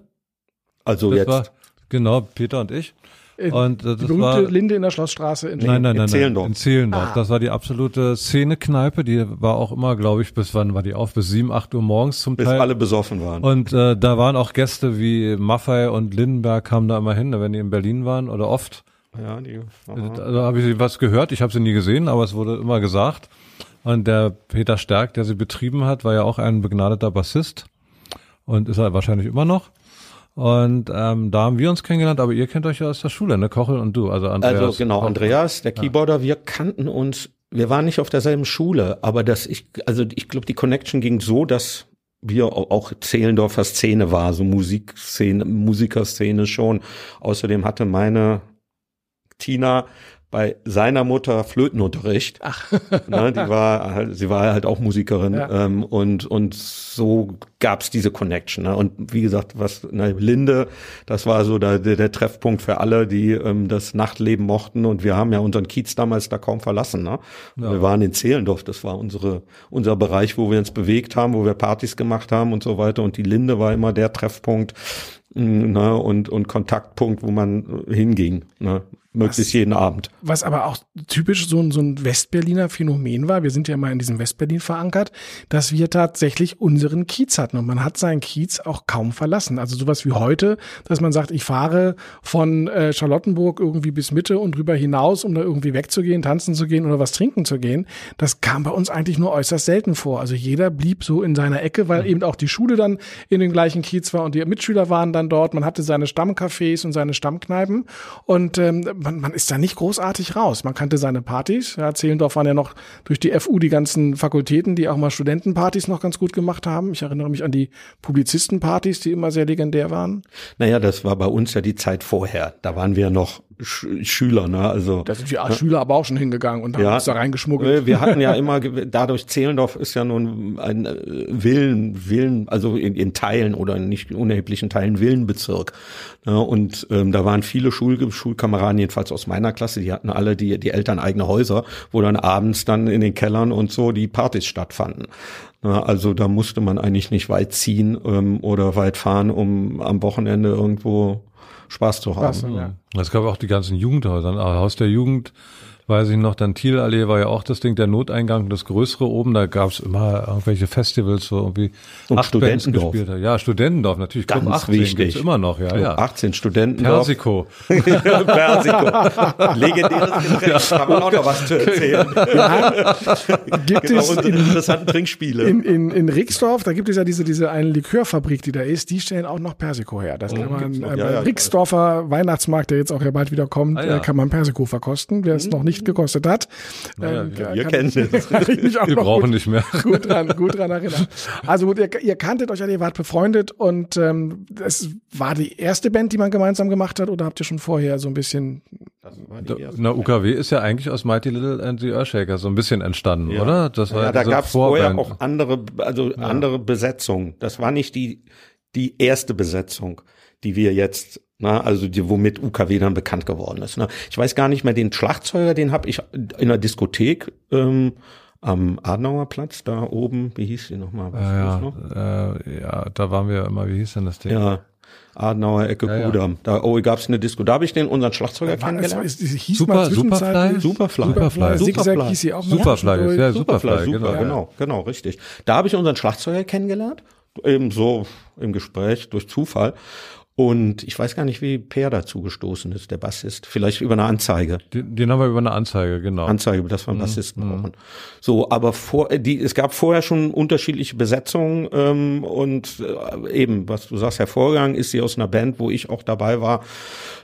Also Das jetzt war, genau, Peter und ich. Äh, Und äh, die das berühmte war, Linde in der Schlossstraße in Nein, nein, nein, nein. Zehlendorf. In Zehlendorf. Ah. Das war die absolute Szene-Kneipe. Die war auch immer, glaube ich, bis wann war die auf? Bis sieben, acht Uhr morgens zum bis Teil. alle besoffen waren. Und äh, da waren auch Gäste wie Maffei und Lindenberg kamen da immer hin, wenn die in Berlin waren oder oft. ja, die, Also habe ich was gehört. Ich habe sie nie gesehen, aber es wurde immer gesagt. Und der Peter Stärk, der sie betrieben hat, war ja auch ein begnadeter Bassist und ist er wahrscheinlich immer noch. Und ähm, da haben wir uns kennengelernt, aber ihr kennt euch ja aus der Schule, ne? Kochel und du, also Andreas. Also genau, Andreas, der Keyboarder, wir kannten uns, wir waren nicht auf derselben Schule, aber das ich, also ich glaube, die Connection ging so, dass wir au- auch Zehlendorfer Szene war, so Musikszene, Musikerszene schon. Außerdem hatte meine Tina bei seiner Mutter Flötenunterricht. Ach. Ne, die war halt, sie war halt auch Musikerin Ja. ähm, und und so gab's diese Connection. Ne? Und wie gesagt, was ne, Linde, das war so der, der, Treffpunkt für alle, die ähm, das Nachtleben mochten. Und wir haben ja unseren Kiez damals da kaum verlassen. Ne? Wir waren in Zehlendorf, das war unsere unser Bereich, wo wir uns bewegt haben, wo wir Partys gemacht haben und so weiter. Und die Linde war immer der Treffpunkt mh, ne? und und Kontaktpunkt, wo man hinging. Ne? Möglichst jeden Abend. Was aber auch typisch so ein, so ein Westberliner Phänomen war, wir sind ja mal in diesem Westberlin verankert, dass wir tatsächlich unseren Kiez hatten und man hat seinen Kiez auch kaum verlassen. Also sowas wie heute, dass man sagt, ich fahre von äh, Charlottenburg irgendwie bis Mitte und drüber hinaus, um da irgendwie wegzugehen, tanzen zu gehen oder was trinken zu gehen. Das kam bei uns eigentlich nur äußerst selten vor. Also jeder blieb so in seiner Ecke, weil eben auch die Schule dann in dem gleichen Kiez war und die Mitschüler waren dann dort. Man hatte seine Stammcafés und seine Stammkneipen und ähm, man, man ist da nicht großartig raus. Man kannte seine Partys. Ja, Zehlendorf waren ja noch durch die FU die ganzen Fakultäten, die auch mal Studentenpartys noch ganz gut gemacht haben. Ich erinnere mich an die Publizistenpartys, die immer sehr legendär waren. Naja, das war bei uns ja die Zeit vorher. Da waren wir noch Sch Schüler, ne? Also Da sind die ja. Schüler aber auch schon hingegangen und haben Ja. uns da reingeschmuggelt. Äh, Wir hatten ja immer, dadurch Zehlendorf ist ja nun ein äh, Villen, Villen, also in, in Teilen oder in nicht unerheblichen Teilen Villenbezirk. Ja, und ähm, da waren viele Schul Schulkameraden, jedenfalls aus meiner Klasse, die hatten alle die, die Eltern eigene Häuser, wo dann abends dann in den Kellern und so die Partys stattfanden. Ja, also da musste man eigentlich nicht weit ziehen ähm, oder weit fahren, um am Wochenende irgendwo Spaß zu haben. Spaß, ja. Es gab auch die ganzen Jugendhäuser. Haus der Jugend, weiß ich noch, dann Thielallee war ja auch das Ding, der Noteingang, das größere oben, da gab es immer irgendwelche Festivals, wo irgendwie Und acht Bands Studentendorf. gespielt haben. Ja, Studentendorf, natürlich. Club Ganz 18 wichtig. gibt's immer noch, ja, ja. 18 Studenten. Persiko. Persiko. Legendäres Getränk. Kann man auch noch was zu erzählen. Gibt Genau, es unsere in, interessanten Trinkspiele. in, in, in Rixdorf, da gibt es ja diese, diese eine Likörfabrik, die da ist, die stellen auch noch Persiko her. Das kann man, äh, Ja, beim ja. Rixdorfer Weihnachtsmarkt, der jetzt auch ja bald wieder kommt, Ah, ja. äh, kann man Persiko verkosten, wer es noch nicht gekostet hat. Naja, Ähm, wir- kennen es. ich Wir brauchen gut, nicht mehr. gut dran, gut dran erinnern. Also gut, ihr, ihr kanntet euch alle, ihr wart befreundet und ähm, es war die erste Band, die man gemeinsam gemacht hat, oder habt ihr schon vorher so ein bisschen Na, UKW ist ja eigentlich aus Mighty Little and the Earthshaker so ein bisschen entstanden, Ja. oder? Das war ja, da gab es vorher auch andere, also andere Besetzungen. Das war nicht die, die erste Besetzung, die wir jetzt, na, also die, womit UKW dann bekannt geworden ist. Ne? Ich weiß gar nicht mehr, den Schlagzeuger, den habe ich in der Diskothek ähm, am Adenauer Platz, da oben, wie hieß die nochmal? Das Ja, noch? ja, äh, ja, da waren wir immer, wie hieß denn das Ding? Ja, Adenauer Ecke Ja, ja. Kudam. Da oh, gab's eine Disco. Da habe ich den unseren Schlagzeuger war, es, kennengelernt. es, es hieß Super- mal zwischenzeitlich- Superfly. Superfly. Zigzag Superfly. hieß sie auch Superfly, zwischendurch. ja, Superfly, Superfly, super, genau. genau, genau, richtig. Da habe ich unseren Schlagzeuger kennengelernt, eben so im Gespräch durch Zufall. Und ich weiß gar nicht, wie Per dazu gestoßen ist, der Bassist. Vielleicht über eine Anzeige. Den, den haben wir über eine Anzeige, genau. Anzeige, dass wir einen Bassisten brauchen. So, aber vor, äh, die, es gab vorher schon unterschiedliche Besetzungen ähm, und äh, eben, was du sagst, hervorgegangen ist sie aus einer Band, wo ich auch dabei war.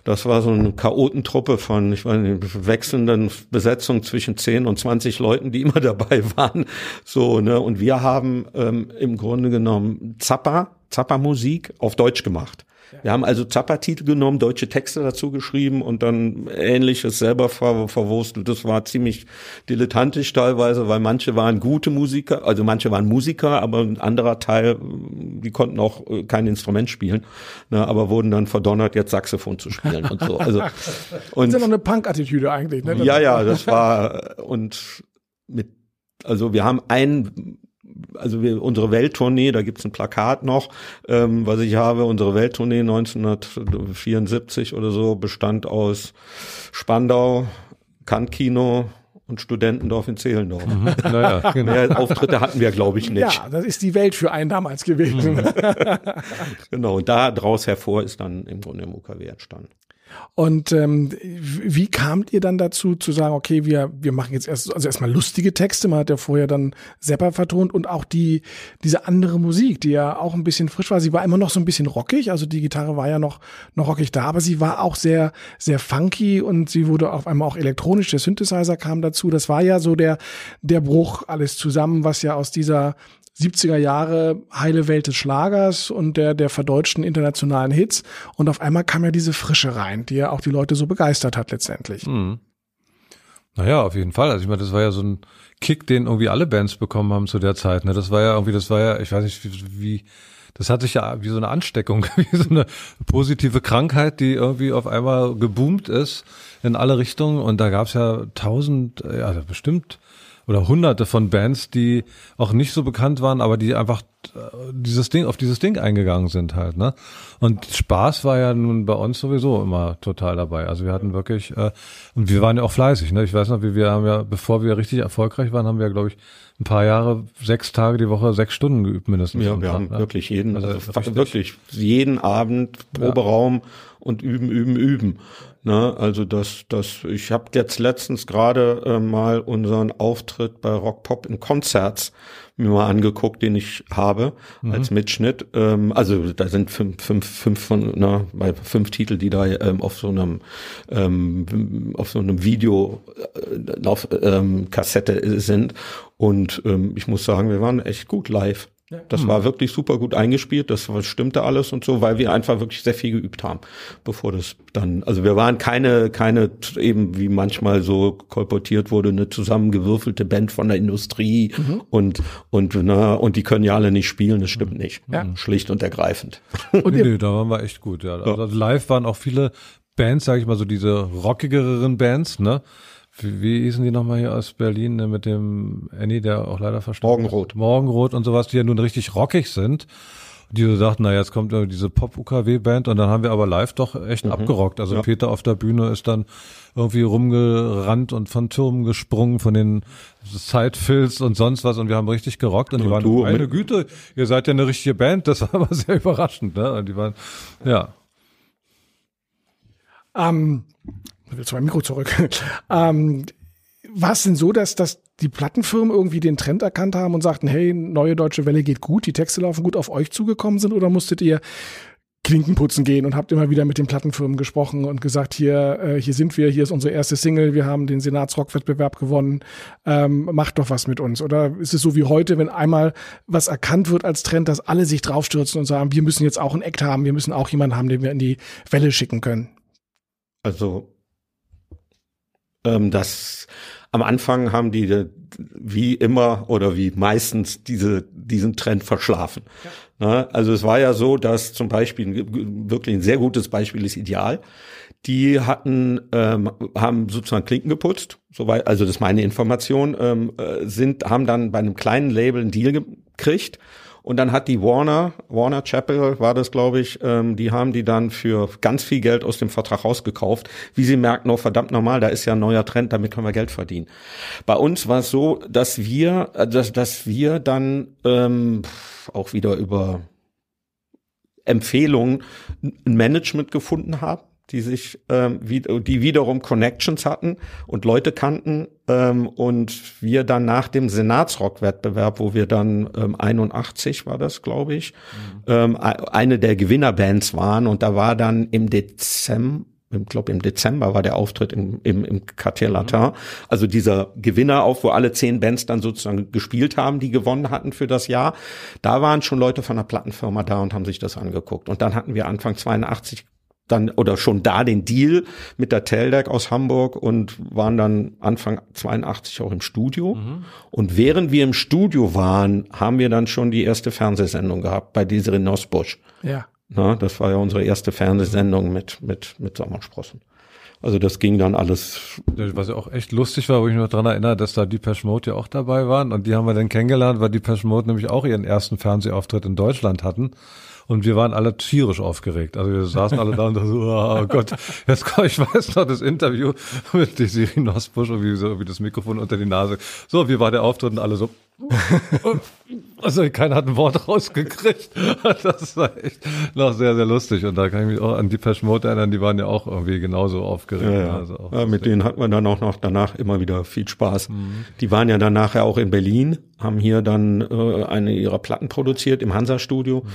Das war so eine Chaotentruppe von, ich weiß nicht, wechselnden Besetzungen zwischen 10 und 20 Leuten, die immer dabei waren. So, ne, und wir haben ähm, im Grunde genommen Zappa, Zappa-Musik auf Deutsch gemacht. Wir haben also Zappa-Titel genommen, deutsche Texte dazu geschrieben und dann Ähnliches selber ver verwurstelt. Das war ziemlich dilettantisch teilweise, weil manche waren gute Musiker, also manche waren Musiker, aber ein anderer Teil, die konnten auch äh, kein Instrument spielen, ne, aber wurden dann verdonnert, jetzt Saxophon zu spielen und so. Also Das und ist ja noch eine Punk-Attitüde eigentlich. Ne? ja, ja, das war und mit, also wir haben ein, also wir, unsere Welttournee, da gibt's ein Plakat noch, ähm, was ich habe, unsere Welttournee 1974 oder so bestand aus Spandau, Kantkino und Studentendorf in Zehlendorf. Naja, genau. Mehr Auftritte hatten wir, glaube ich, nicht. Ja, das ist die Welt für einen damals gewesen. Genau, und da draus hervor ist dann im Grunde im UKW entstanden. Und ähm, wie kamt ihr dann dazu zu sagen, okay, wir wir machen jetzt erst also erstmal lustige Texte, man hat ja vorher dann Sepper vertont und auch die diese andere Musik, die ja auch ein bisschen frisch war, sie war immer noch so ein bisschen rockig, also die Gitarre war ja noch noch rockig da, aber sie war auch sehr sehr funky und sie wurde auf einmal auch elektronisch, der Synthesizer kam dazu, das war ja so der der Bruch alles zusammen, was ja aus dieser 70er Jahre heile Welt des Schlagers und der, der verdeutschten internationalen Hits. Und auf einmal kam ja diese Frische rein, die ja auch die Leute so begeistert hat letztendlich. Mhm. Naja, auf jeden Fall. Also ich meine, das war ja so ein Kick, den irgendwie alle Bands bekommen haben zu der Zeit. Ne? Das war ja irgendwie, das war ja, ich weiß nicht, wie, wie das hat sich ja wie so eine Ansteckung, wie so eine positive Krankheit, die irgendwie auf einmal geboomt ist in alle Richtungen. Und da gab's ja tausend, ja bestimmt oder hunderte von Bands, die auch nicht so bekannt waren, aber die einfach äh, dieses Ding, auf dieses Ding eingegangen sind halt, ne? Und Spaß war ja nun bei uns sowieso immer total dabei. Also wir hatten wirklich, äh, und wir waren ja auch fleißig, ne? Ich weiß noch, wie wir haben ja, bevor wir richtig erfolgreich waren, haben wir, glaube ich, ein paar Jahre, sechs Tage die Woche, sechs Stunden geübt mindestens. Ja, wir haben ne? wirklich jeden, Also also, wirklich jeden Abend Proberaum und üben, üben, üben. Ne, also das, das, ich habe jetzt letztens gerade äh, mal unseren Auftritt bei Rock Pop in Konzerts mir mal angeguckt, den ich habe als Mitschnitt. Ähm, also da sind fünf, fünf, fünf von, na, bei fünf Titel, die da ähm, auf so einem ähm, auf so einem Video äh, auf ähm, Kassette sind. Und ähm, ich muss sagen, wir waren echt gut live. Das war wirklich super gut eingespielt, das stimmte alles und so, weil wir einfach wirklich sehr viel geübt haben, bevor das dann, also wir waren keine, keine eben wie manchmal so kolportiert wurde, eine zusammengewürfelte Band von der Industrie und und na, und die können ja alle nicht spielen, das stimmt nicht, Ja. schlicht und ergreifend. Und nee, nee, da waren wir echt gut, ja. Also live waren auch viele Bands, sage ich mal, so diese rockigeren Bands, ne? Wie, wie hießen die nochmal hier aus Berlin ne, mit dem Annie, der auch leider verstorben Morgenrot. ist? Morgenrot und sowas, die ja nun richtig rockig sind. Die so sagten, na jetzt kommt diese Pop-UKW-Band und dann haben wir aber live doch echt abgerockt. Also Peter auf der Bühne ist dann irgendwie rumgerannt und von Türmen gesprungen, von den Sidefills und sonst was und wir haben richtig gerockt und die Und waren, du meine Güte, ihr seid ja eine richtige Band, das war aber sehr überraschend, ne? Und die waren, ja. ähm, will zu meinem Mikro zurück. ähm, war es denn so, dass, dass die Plattenfirmen irgendwie den Trend erkannt haben und sagten, hey, neue deutsche Welle geht gut, die Texte laufen gut, auf euch zugekommen sind oder musstet ihr Klinken putzen gehen und habt immer wieder mit den Plattenfirmen gesprochen und gesagt, hier, äh, hier sind wir, hier ist unsere erste Single, wir haben den Senatsrock-Wettbewerb gewonnen, ähm, macht doch was mit uns. Oder ist es so wie heute, wenn einmal was erkannt wird als Trend, dass alle sich draufstürzen und sagen, wir müssen jetzt auch einen Act haben, wir müssen auch jemanden haben, den wir in die Welle schicken können? Also ähm, das am Anfang haben die äh, wie immer oder wie meistens diese diesen Trend verschlafen. Ne? Also es war ja so, dass zum Beispiel wirklich ein sehr gutes Beispiel ist Ideal. Die hatten ähm, haben sozusagen Klinken geputzt, soweit also das ist meine Information, ähm, äh, sind haben dann bei einem kleinen Label einen Deal gekriegt und dann hat die Warner, Warner Chapel war das, glaube ich, ähm, die haben die dann für ganz viel Geld aus dem Vertrag rausgekauft. Wie sie merken, oh verdammt normal, da ist ja ein neuer Trend, damit können wir Geld verdienen. Bei uns war es so, dass wir, äh, dass, dass wir dann ähm, auch wieder über Empfehlungen ein Management gefunden haben, die sich, ähm, wie, die wiederum Connections hatten und Leute kannten ähm, und wir dann nach dem Senatsrock-Wettbewerb, wo wir dann ähm, 81 war das, glaube ich, ähm, e- eine der Gewinnerbands waren und da war dann im Dezember ich glaube im Dezember war der Auftritt im, im, im Quartier Latin. Also dieser Gewinner auf, wo alle zehn Bands dann sozusagen gespielt haben, die gewonnen hatten für das Jahr. Da waren schon Leute von der Plattenfirma da und haben sich das angeguckt. Und dann hatten wir Anfang 82 dann oder schon da den Deal mit der Teldeck aus Hamburg und waren dann Anfang 82 auch im Studio. Und während wir im Studio waren, haben wir dann schon die erste Fernsehsendung gehabt bei Desiree Nosbusch. Ja. Na, das war ja unsere erste Fernsehsendung mit, mit, mit Sommersprossen. Also das ging dann alles. Was ja auch echt lustig war, wo ich mich noch dran erinnere, dass da Depeche Mode ja auch dabei waren und die haben wir dann kennengelernt, weil Depeche Mode nämlich auch ihren ersten Fernsehauftritt in Deutschland hatten. Und wir waren alle tierisch aufgeregt. Also wir saßen alle da und dachten so, oh Gott, jetzt komm, ich weiß noch das Interview mit Desiree Nosbusch und wie, so, wie das Mikrofon unter die Nase. So, wie war der Auftritt und alle so, also keiner hat ein Wort rausgekriegt. Das war echt noch sehr, sehr lustig. Und da kann ich mich auch an Depeche Mode erinnern, die waren ja auch irgendwie genauso aufgeregt. Ja, ja. Also ja, mit denen hat man dann auch noch danach immer wieder viel Spaß. Mhm. Die waren ja dann nachher auch in Berlin, haben hier dann äh, eine ihrer Platten produziert im Hansa-Studio. Mhm.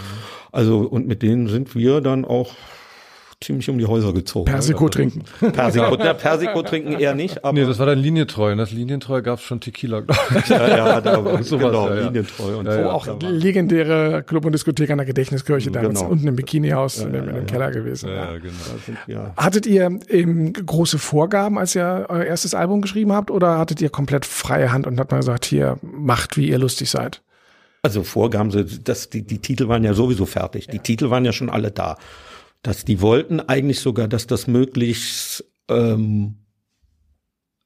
Also und mit denen sind wir dann auch ziemlich um die Häuser gezogen. Persiko trinken. Persiko, ja, Persiko trinken eher nicht, aber Nee, das war dann Linientreu. Und das Linientreu gab es schon Tequila, glaube ich. ja, ja, da war Sowas, genau, ja, ja. linientreu und Ja, so. ja. auch legendäre Club und Diskothek an der Gedächtniskirche, damals Genau. unten im Bikinihaus in, dem- in dem Keller gewesen. Ja, Ja. ja, genau. Hattet ihr ähm, große Vorgaben, als ihr euer erstes Album geschrieben habt, oder hattet ihr komplett freie Hand und habt mal gesagt, hier, macht, wie ihr lustig seid? Also Vorgaben, sie- das, die, die Titel waren ja sowieso fertig. Die Titel waren ja schon alle da. Dass die wollten eigentlich sogar, dass das möglichst, ähm,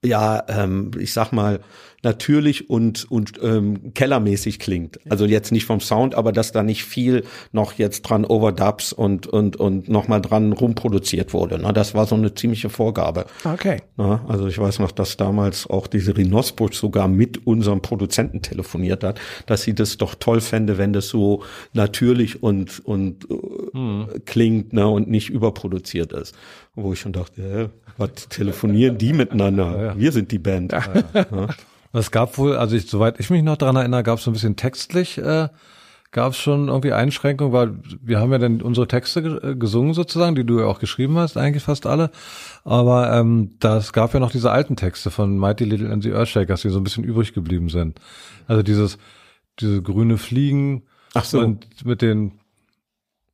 ja, ähm, ich sag mal, natürlich und, und ähm, kellermäßig klingt. Also jetzt nicht vom Sound, aber dass da nicht viel noch jetzt dran Overdubs und, und, und nochmal dran rumproduziert wurde. Ne? Das war so eine ziemliche Vorgabe. Okay. Na, also ich weiß noch, dass damals auch diese Rinosbusch sogar mit unserem Produzenten telefoniert hat, dass sie das doch toll fände, wenn das so natürlich und, und äh, klingt ne, und nicht überproduziert ist. Wo ich schon dachte, hä, was telefonieren die miteinander? Wir sind die Band. Ja. Es gab wohl, also ich, soweit ich mich noch daran erinnere, gab es so ein bisschen textlich, äh, gab es schon irgendwie Einschränkungen, weil wir haben ja dann unsere Texte ge- äh, gesungen sozusagen, die du ja auch geschrieben hast, eigentlich fast alle. Aber ähm, das gab ja noch diese alten Texte von Mighty Little and the Earthshakers, die so ein bisschen übrig geblieben sind. Also dieses, diese grüne Fliegen Ach so. und mit den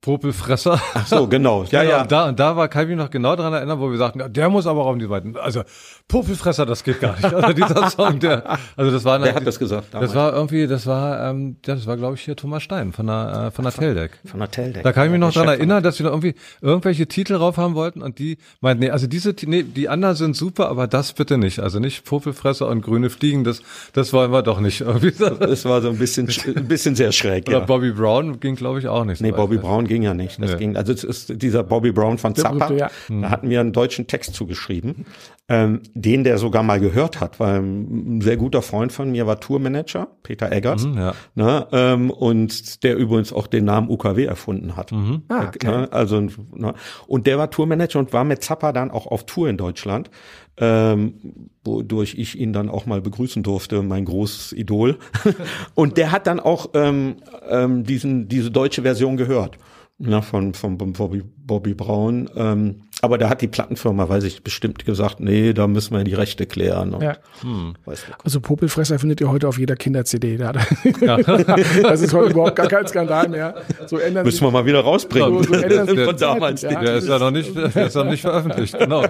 Popelfresser. Ach so, genau. Ja, Genau, ja. Und da, und da war, kann ich mich noch genau daran erinnern, wo wir sagten, ja, der muss aber auch um die beiden. Also, Popelfresser, das geht gar nicht. Also dieser Song, der, also das war, Wer hat das gesagt damals? Das war irgendwie, das war, ähm, ja, das war, glaube ich, hier Thomas Stein von der, äh, von der Teldeck. Von der Teldeck. Da kann ich mich Ja, noch der dran erinnern, dass wir da irgendwie irgendwelche Titel drauf haben wollten und die meinten, nee, also diese, nee, die anderen sind super, aber das bitte nicht. Also nicht Popelfresser und grüne Fliegen, das, das wollen wir doch nicht. Irgendwie. Das war so ein bisschen, sch- ein bisschen sehr schräg, Oder ja. Bobby Brown ging, glaube ich, auch nicht. Nee, so Bobby. Brown ging ja nicht. Das Nee. ging, also es ist dieser Bobby Brown von Zappa. berühmte, ja. Da hatten wir einen deutschen Text zugeschrieben, ähm, den der sogar mal gehört hat, weil ein sehr guter Freund von mir war Tourmanager, Peter Eggers, Mhm, ja. ne, ähm, und der übrigens auch den Namen UKW erfunden hat. Mhm. Ah, okay. Ne, also ne, und der war Tourmanager und war mit Zappa dann auch auf Tour in Deutschland. Ähm, wodurch ich ihn dann auch mal begrüßen durfte, mein großes Idol. und der hat dann auch ähm, ähm, diesen diese deutsche Version gehört, ne, von von Bobby, Bobby Brown. Ähm, aber da hat die Plattenfirma, weiß ich, bestimmt gesagt, nee, da müssen wir die Rechte klären. Und, Ja. Weiß nicht. Also Popelfresser findet ihr heute auf jeder Kinder-CD. Da. das ist heute überhaupt gar kein Skandal mehr. So ändern Müssen sich, wir mal wieder rausbringen. so, so ändern sich von damals. ja. Der ist ja noch nicht, der ist noch nicht veröffentlicht, genau.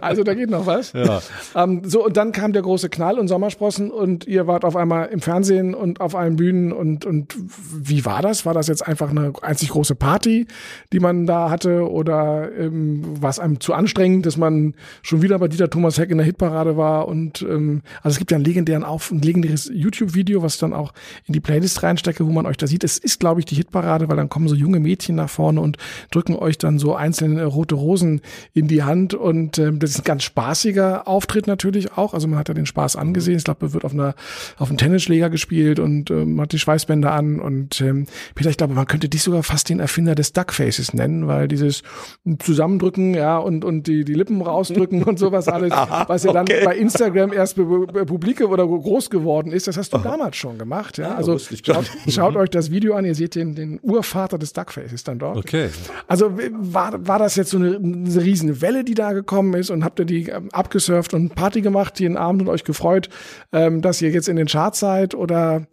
Also da geht noch was. Ja. Ähm, so, und dann kam der große Knall und Sommersprossen und ihr wart auf einmal im Fernsehen und auf allen Bühnen und, und wie war das? War das jetzt einfach eine einzig große Party, die man da hatte oder ähm, war es einem zu anstrengend, dass man schon wieder bei Dieter Thomas Heck in der Hitparade war und ähm, also es gibt ja einen legendären auf, ein legendäres YouTube-Video, was ich dann auch in die Playlist reinstecke, wo man euch da sieht. Es ist, glaube ich, die Hitparade, weil dann kommen so junge Mädchen nach vorne und drücken euch dann so einzelne rote Rosen in die Hand und ähm, das ist ein ganz spaßiger Auftritt natürlich auch. Also man hat ja den Spaß angesehen. Ich glaube, wird auf einer auf einem Tennisschläger gespielt und ähm, hat die Schweißbänder an und ähm, Peter, ich glaube, man könnte dich sogar fast den Erfinder des Duckfaces nennen, weil dieses Zusammendrücken, ja und und die die Lippen rausdrücken und sowas alles, was ja dann okay. bei Instagram erst publike oder groß geworden ist, das hast du damals schon gemacht, ja. Also ich gar schaut, schaut euch das Video an, ihr seht den den Urvater des Duckfaces dann dort. Okay. Also war, war das jetzt so eine, eine riesen Welle, die da gekommen ist und habt ihr die ähm, abgesurft und Party gemacht jeden Abend und euch gefreut, ähm, dass ihr jetzt in den Charts seid oder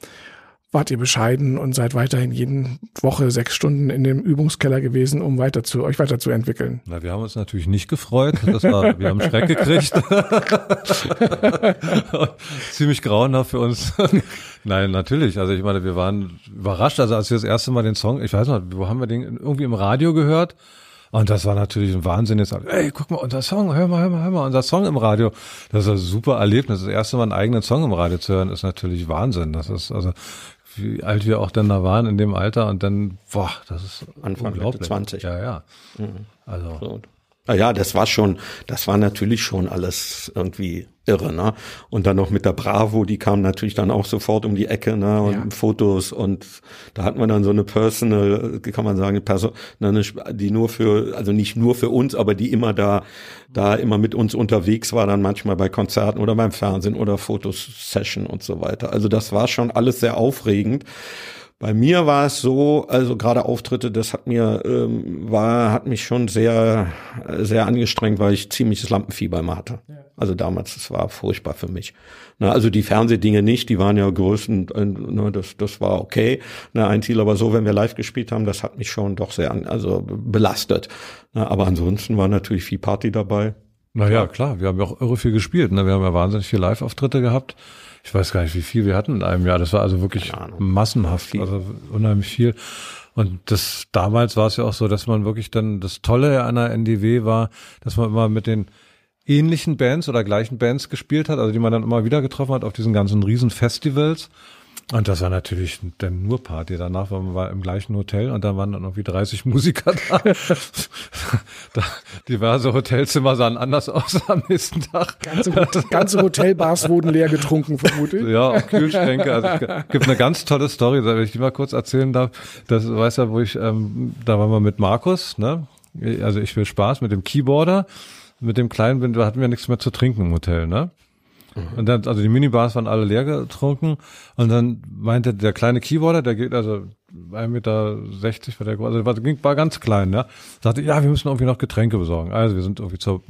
wart ihr bescheiden und seid weiterhin jeden Woche sechs Stunden in dem Übungskeller gewesen, um weiter zu, euch weiterzuentwickeln? Na, wir haben uns natürlich nicht gefreut. Das war, wir haben Schreck gekriegt. Ziemlich grauenhaft für uns. Nein, natürlich. Also ich meine, wir waren überrascht. Also als wir das erste Mal den Song, ich weiß noch, wo haben wir den irgendwie im Radio gehört? Und das war natürlich ein Wahnsinn. Jetzt, ey, guck mal, unser Song, hör mal, hör mal, hör mal, unser Song im Radio. Das ist ein super Erlebnis. Das erste Mal einen eigenen Song im Radio zu hören, ist natürlich Wahnsinn. Das ist also, wie alt wir auch dann da waren in dem Alter und dann, boah, das ist Anfang, unglaublich. 20. Ja, ja. Also, So. Ja, das war schon, das war natürlich schon alles irgendwie irre, ne? Und dann noch mit der Bravo, die kam natürlich dann auch sofort um die Ecke, ne? Und Ja. Fotos und da hat man dann so eine Personal, wie kann man sagen, Person, ne, die nur für, also nicht nur für uns, aber die immer da, da immer mit uns unterwegs war, dann manchmal bei Konzerten oder beim Fernsehen oder Fotosession und so weiter. Also das war schon alles sehr aufregend. Bei mir war es so, also gerade Auftritte, das hat mir ähm, war hat mich schon sehr äh, sehr angestrengt, weil ich ziemliches Lampenfieber immer hatte. Also damals, das war furchtbar für mich. Na, also die Fernsehdinge nicht, die waren ja größten, äh, ne, das das war okay. Na, ein Ziel, aber so, wenn wir live gespielt haben, das hat mich schon doch sehr an, also belastet. Na, aber ansonsten war natürlich viel Party dabei. Naja, klar, wir haben ja auch irre viel gespielt. Ne? Wir haben ja wahnsinnig viele Live-Auftritte gehabt. Ich weiß gar nicht, wie viel wir hatten in einem Jahr. Das war also wirklich massenhaft, also unheimlich viel. Und das damals war es ja auch so, dass man wirklich dann das Tolle an der NDW war, dass man immer mit den ähnlichen Bands oder gleichen Bands gespielt hat, also die man dann immer wieder getroffen hat auf diesen ganzen riesen Festivals. Und das war natürlich dann nur Party. Danach waren wir im gleichen Hotel und da waren dann irgendwie 30 Musiker da. da diverse Hotelzimmer sahen anders aus am nächsten Tag. Ganze, ganze Hotelbars wurden leer getrunken, vermute ich. Ja, auch Kühlschränke. Also es gibt eine ganz tolle Story, wenn ich die mal kurz erzählen darf. Das weiß ja, wo ich, ähm, da waren wir mit Markus, ne? Also ich will Spaß mit dem Keyboarder, mit dem kleinen, da hatten wir nichts mehr zu trinken im Hotel, ne? Und dann, also die Minibars waren alle leer getrunken. Und dann meinte der kleine Keyboarder, der geht also 1,60 Meter war der, also war, ging- war ganz klein, ja. Sagte, ja, wir müssen irgendwie noch Getränke besorgen. Also wir sind irgendwie zur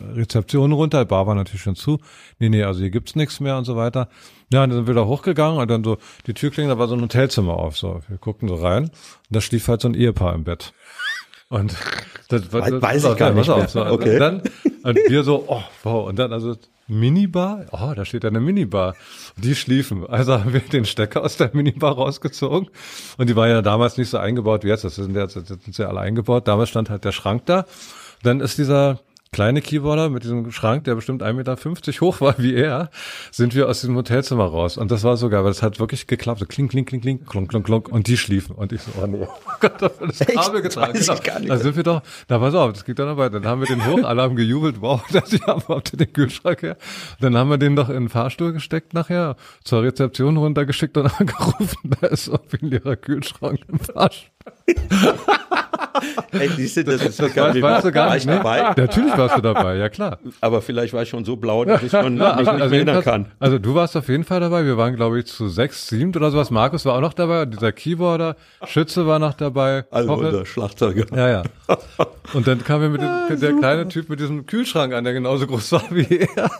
Rezeption runter, die Bar war natürlich schon zu. Nee, nee, also hier gibt's nichts mehr und so weiter. Ja, und dann sind wir da hochgegangen und dann so, die Tür klingelt, da war so ein Hotelzimmer auf, so. Wir guckten so rein und da schlief halt so ein Ehepaar im Bett. Und das, Weiß- das- weiß pass ich gar nicht auf, so. Okay. Und dann, und wir so, oh, wow, und dann also Minibar, oh, da steht eine Minibar. Die schliefen. Also haben wir den Stecker aus der Minibar rausgezogen. Und die war ja damals nicht so eingebaut wie jetzt. Das sind jetzt, jetzt sind sie alle eingebaut. Damals stand halt der Schrank da. Dann ist dieser kleine Keyboarder mit diesem Schrank, der bestimmt 1,50 Meter hoch war wie er, sind wir aus diesem Hotelzimmer raus. Und das war sogar, weil das hat wirklich geklappt. So kling, kling, kling, kling, klunk, klunk, klunk. Und die schliefen. Und ich so, oh nee, oh Gott, das war das? Kabel getragen. Genau. gar nicht. Da sind wir doch, da pass auf, das geht dann dabei. Dann haben wir den hoch, alle haben gejubelt, wow, dass ich habt ihr den Kühlschrank her. Dann haben wir den doch in den Fahrstuhl gesteckt nachher, zur Rezeption runtergeschickt und angerufen, da ist irgendwie ein leerer Kühlschrank im Fahrstuhl. Ey, siehst du, das ist Das weißt, weißt du gar war nicht, ich ne? dabei, Natürlich warst du dabei, ja klar. aber vielleicht war ich schon so blau, dass ich schon Ja, mich nicht mehr erinnern kann. also du warst auf jeden Fall dabei. Wir waren, glaube ich, zu sechs, sieben oder sowas. Markus war auch noch dabei. Dieser Keyboarder, Schütze war noch dabei. Also Hoffe- unser Schlagzeuger. Ja, ja. Und dann kam mit dem, der kleine Typ mit diesem Kühlschrank an, der genauso groß war wie er.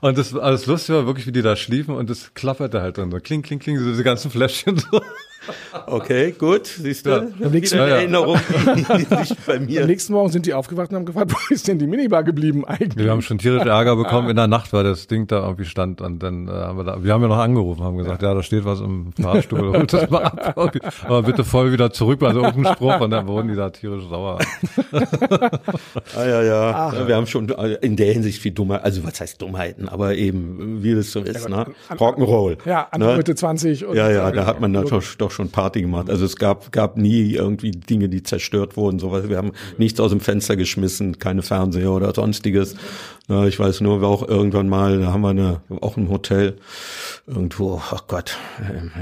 Und das alles lustig war wirklich, wie die da schliefen und es klapperte halt dann so. Kling, kling, kling, so diese ganzen Fläschchen so. Okay, gut, siehst du? Ja. Am nächsten, Ja, ja. Erinnerung, bei am mir. nächsten Morgen sind die aufgewacht und haben gefragt, wo ist denn die Minibar geblieben eigentlich? Wir haben schon tierische Ärger bekommen in der Nacht, weil das Ding da irgendwie stand und dann äh, haben wir da, wir haben ja noch angerufen, haben gesagt, ja, da steht was im Fahrstuhl, holt das mal ab. Aber bitte voll wieder zurück, also irgendein Spruch und dann wurden die da tierisch sauer. Ah, ja, ja. ja. Wir haben schon in der Hinsicht viel Dummheit, also was heißt Dummheiten, aber eben, wie das so ist, ne? Rock'n'Roll. Ja, Anfang ne? Mitte 20. Und Ja, ja, da hat man doch, doch schon Party gemacht. Also es gab, gab nie irgendwie Dinge, die zerstört wurden, sowas. Wir haben nichts aus dem Fenster geschmissen, keine Fernseher oder sonstiges. Na, ich weiß nur, wir auch irgendwann mal, da haben wir eine, auch ein Hotel irgendwo, ach Gott,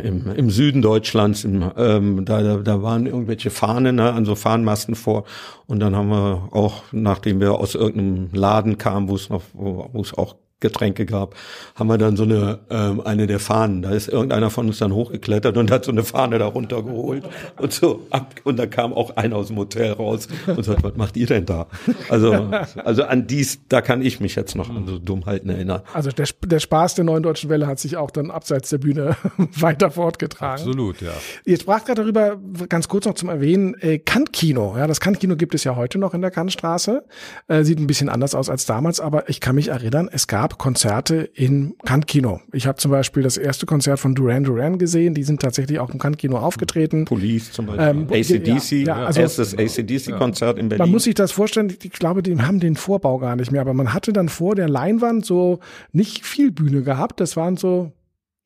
im, im Süden Deutschlands, im, ähm, da, da, da waren irgendwelche Fahnen, ne, an so Fahnenmasten vor. Und dann haben wir auch, nachdem wir aus irgendeinem Laden kamen, wo es noch, wo es auch Getränke gab, haben wir dann so eine ähm, eine der Fahnen. Da ist irgendeiner von uns dann hochgeklettert und hat so eine Fahne da runtergeholt und so ab und da kam auch einer aus dem Hotel raus und sagt, was macht ihr denn da? Also also an dies, da kann ich mich jetzt noch an so Dummheiten erinnern. Also der, der Spaß der neuen deutschen Welle hat sich auch dann abseits der Bühne weiter fortgetragen. Absolut, ja. Ihr sprach gerade darüber, ganz kurz noch zum Erwähnen, äh, Kantkino. Ja, das Kantkino gibt es ja heute noch in der Kantstraße. Äh, sieht ein bisschen anders aus als damals, aber ich kann mich erinnern, es gab Konzerte im Kantkino. Ich habe zum Beispiel das erste Konzert von Duran Duran gesehen. Die sind tatsächlich auch im Kantkino aufgetreten. Police zum Beispiel, Ähm, ACDC, ja, ja, also- erstes ACDC-Konzert in Berlin. Man muss sich das vorstellen, ich glaube, die haben den Vorbau gar nicht mehr, aber man hatte dann vor der Leinwand so nicht viel Bühne gehabt. Das waren so,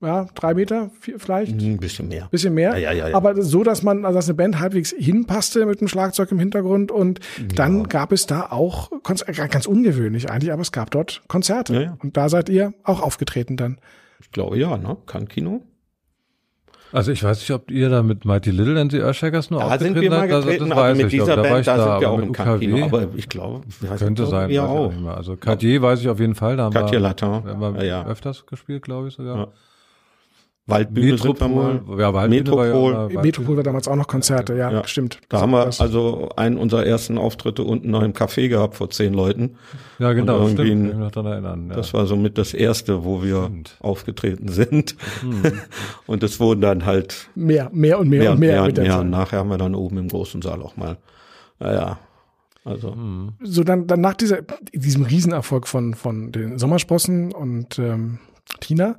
ja, drei Meter vier, vielleicht. ein bisschen mehr. bisschen mehr. Ja, ja, ja, ja. Aber so, dass man, also dass eine Band halbwegs hinpasste mit dem Schlagzeug im Hintergrund und dann gab es da auch, Konzer- ganz ungewöhnlich eigentlich, aber es gab dort Konzerte. Ja, ja. Und da seid ihr auch aufgetreten dann. Ich glaube ja, ne? Kann-Kino. Also ich weiß nicht, ob ihr da mit Mighty Little and the Earthshakers nur Da sind wir mal habt. Also getreten, das aber weiß mit ich, dieser aber da war Band, ich da da, sind wir aber auch mit im UKW Kann-Kino. Aber ich glaube, wir könnte sein, Ja weiß ich auch nicht. Also Cartier weiß ich auf jeden Fall, da haben Cartier wir, Latin, haben wir ja, ja. öfters gespielt, glaube ich sogar. Ja. Waldbühne mal. Metropol, ja, Waldbühne war ja, Metropol. war Waldbühne. Metropol war damals auch noch Konzerte, ja, Ja. stimmt. Da haben wir Das- also einen unserer ersten Auftritte unten noch im Café gehabt vor zehn Leuten. Ja, genau, Und stimmt. irgendwie Ich ein- mich daran erinnern. Ja. Das war somit das erste, wo wir Stimmt. aufgetreten sind. Und es wurden dann halt mehr, mehr und mehr, mehr und und mehr, mehr mit und der mehr. Zeit. Und nachher haben wir dann oben im großen Saal auch mal. Naja, also. so dann, dann nach dieser, diesem Riesenerfolg von, von den Sommersprossen und ähm, Tina,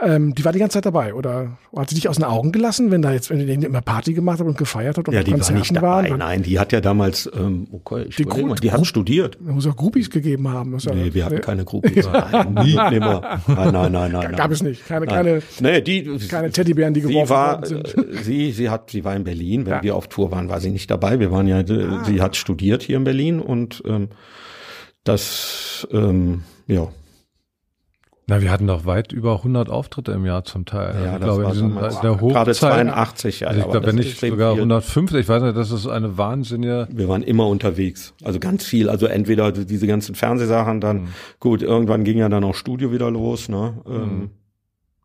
ähm, die war die ganze Zeit dabei oder hat sie dich aus den Augen gelassen, wenn da jetzt, wenn ihr immer Party gemacht habt und gefeiert habt und Ja, die war nicht dabei. waren? Nein, die hat ja damals, ähm, okay, ich Die mal, die hat studiert. Da muss auch Groupies gegeben haben. Ist ja- Nee, wir hatten keine Groupies. Nein, nie. Nimmer. Nein, nein, nein, nein. Gab es nicht. Keine, Nein. keine, Nee, die, keine Teddybären, die sie geworfen war, worden sind. äh, sie, sie hat, sie war in Berlin. Wenn Ja. Ah. wir auf Tour waren, war sie nicht dabei. Wir waren ja, äh, sie hat studiert hier in Berlin und ähm, das, ähm, ja. Na, wir hatten doch weit über 100 Auftritte im Jahr zum Teil. Ja, ich das glaube, war diesem- damals- der Hochzeit. gerade 82, ja, Also ich glaube, wenn nicht sogar viel. 150, ich weiß nicht, das ist eine wahnsinnige. Wir waren immer unterwegs. Also ganz viel. Also entweder diese ganzen Fernsehsachen, dann Mhm. gut, irgendwann ging ja dann auch Studio wieder los, ne? Mhm. Ähm,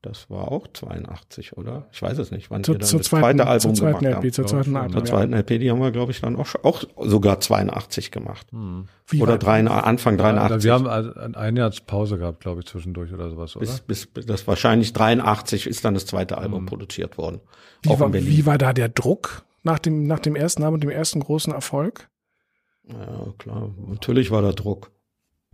das war auch 82, oder? Ich weiß es nicht, wann Zur, wir dann zur das zweiten, zweite Album zur zweiten gemacht LP, haben. zur zweiten Album. Zur ja. zweiten LP, die haben wir, glaube ich, dann auch, schon- auch sogar 82 gemacht. Wie oder drei, Anfang 83. Wir haben also ein Jahr Pause gehabt, glaube ich, zwischendurch oder sowas, oder? bis, bis, das wahrscheinlich 83 ist dann das zweite Album produziert worden. Wie war, wie war da der Druck nach dem, nach dem ersten Album und dem ersten großen Erfolg? Ja, klar. Natürlich war da Druck.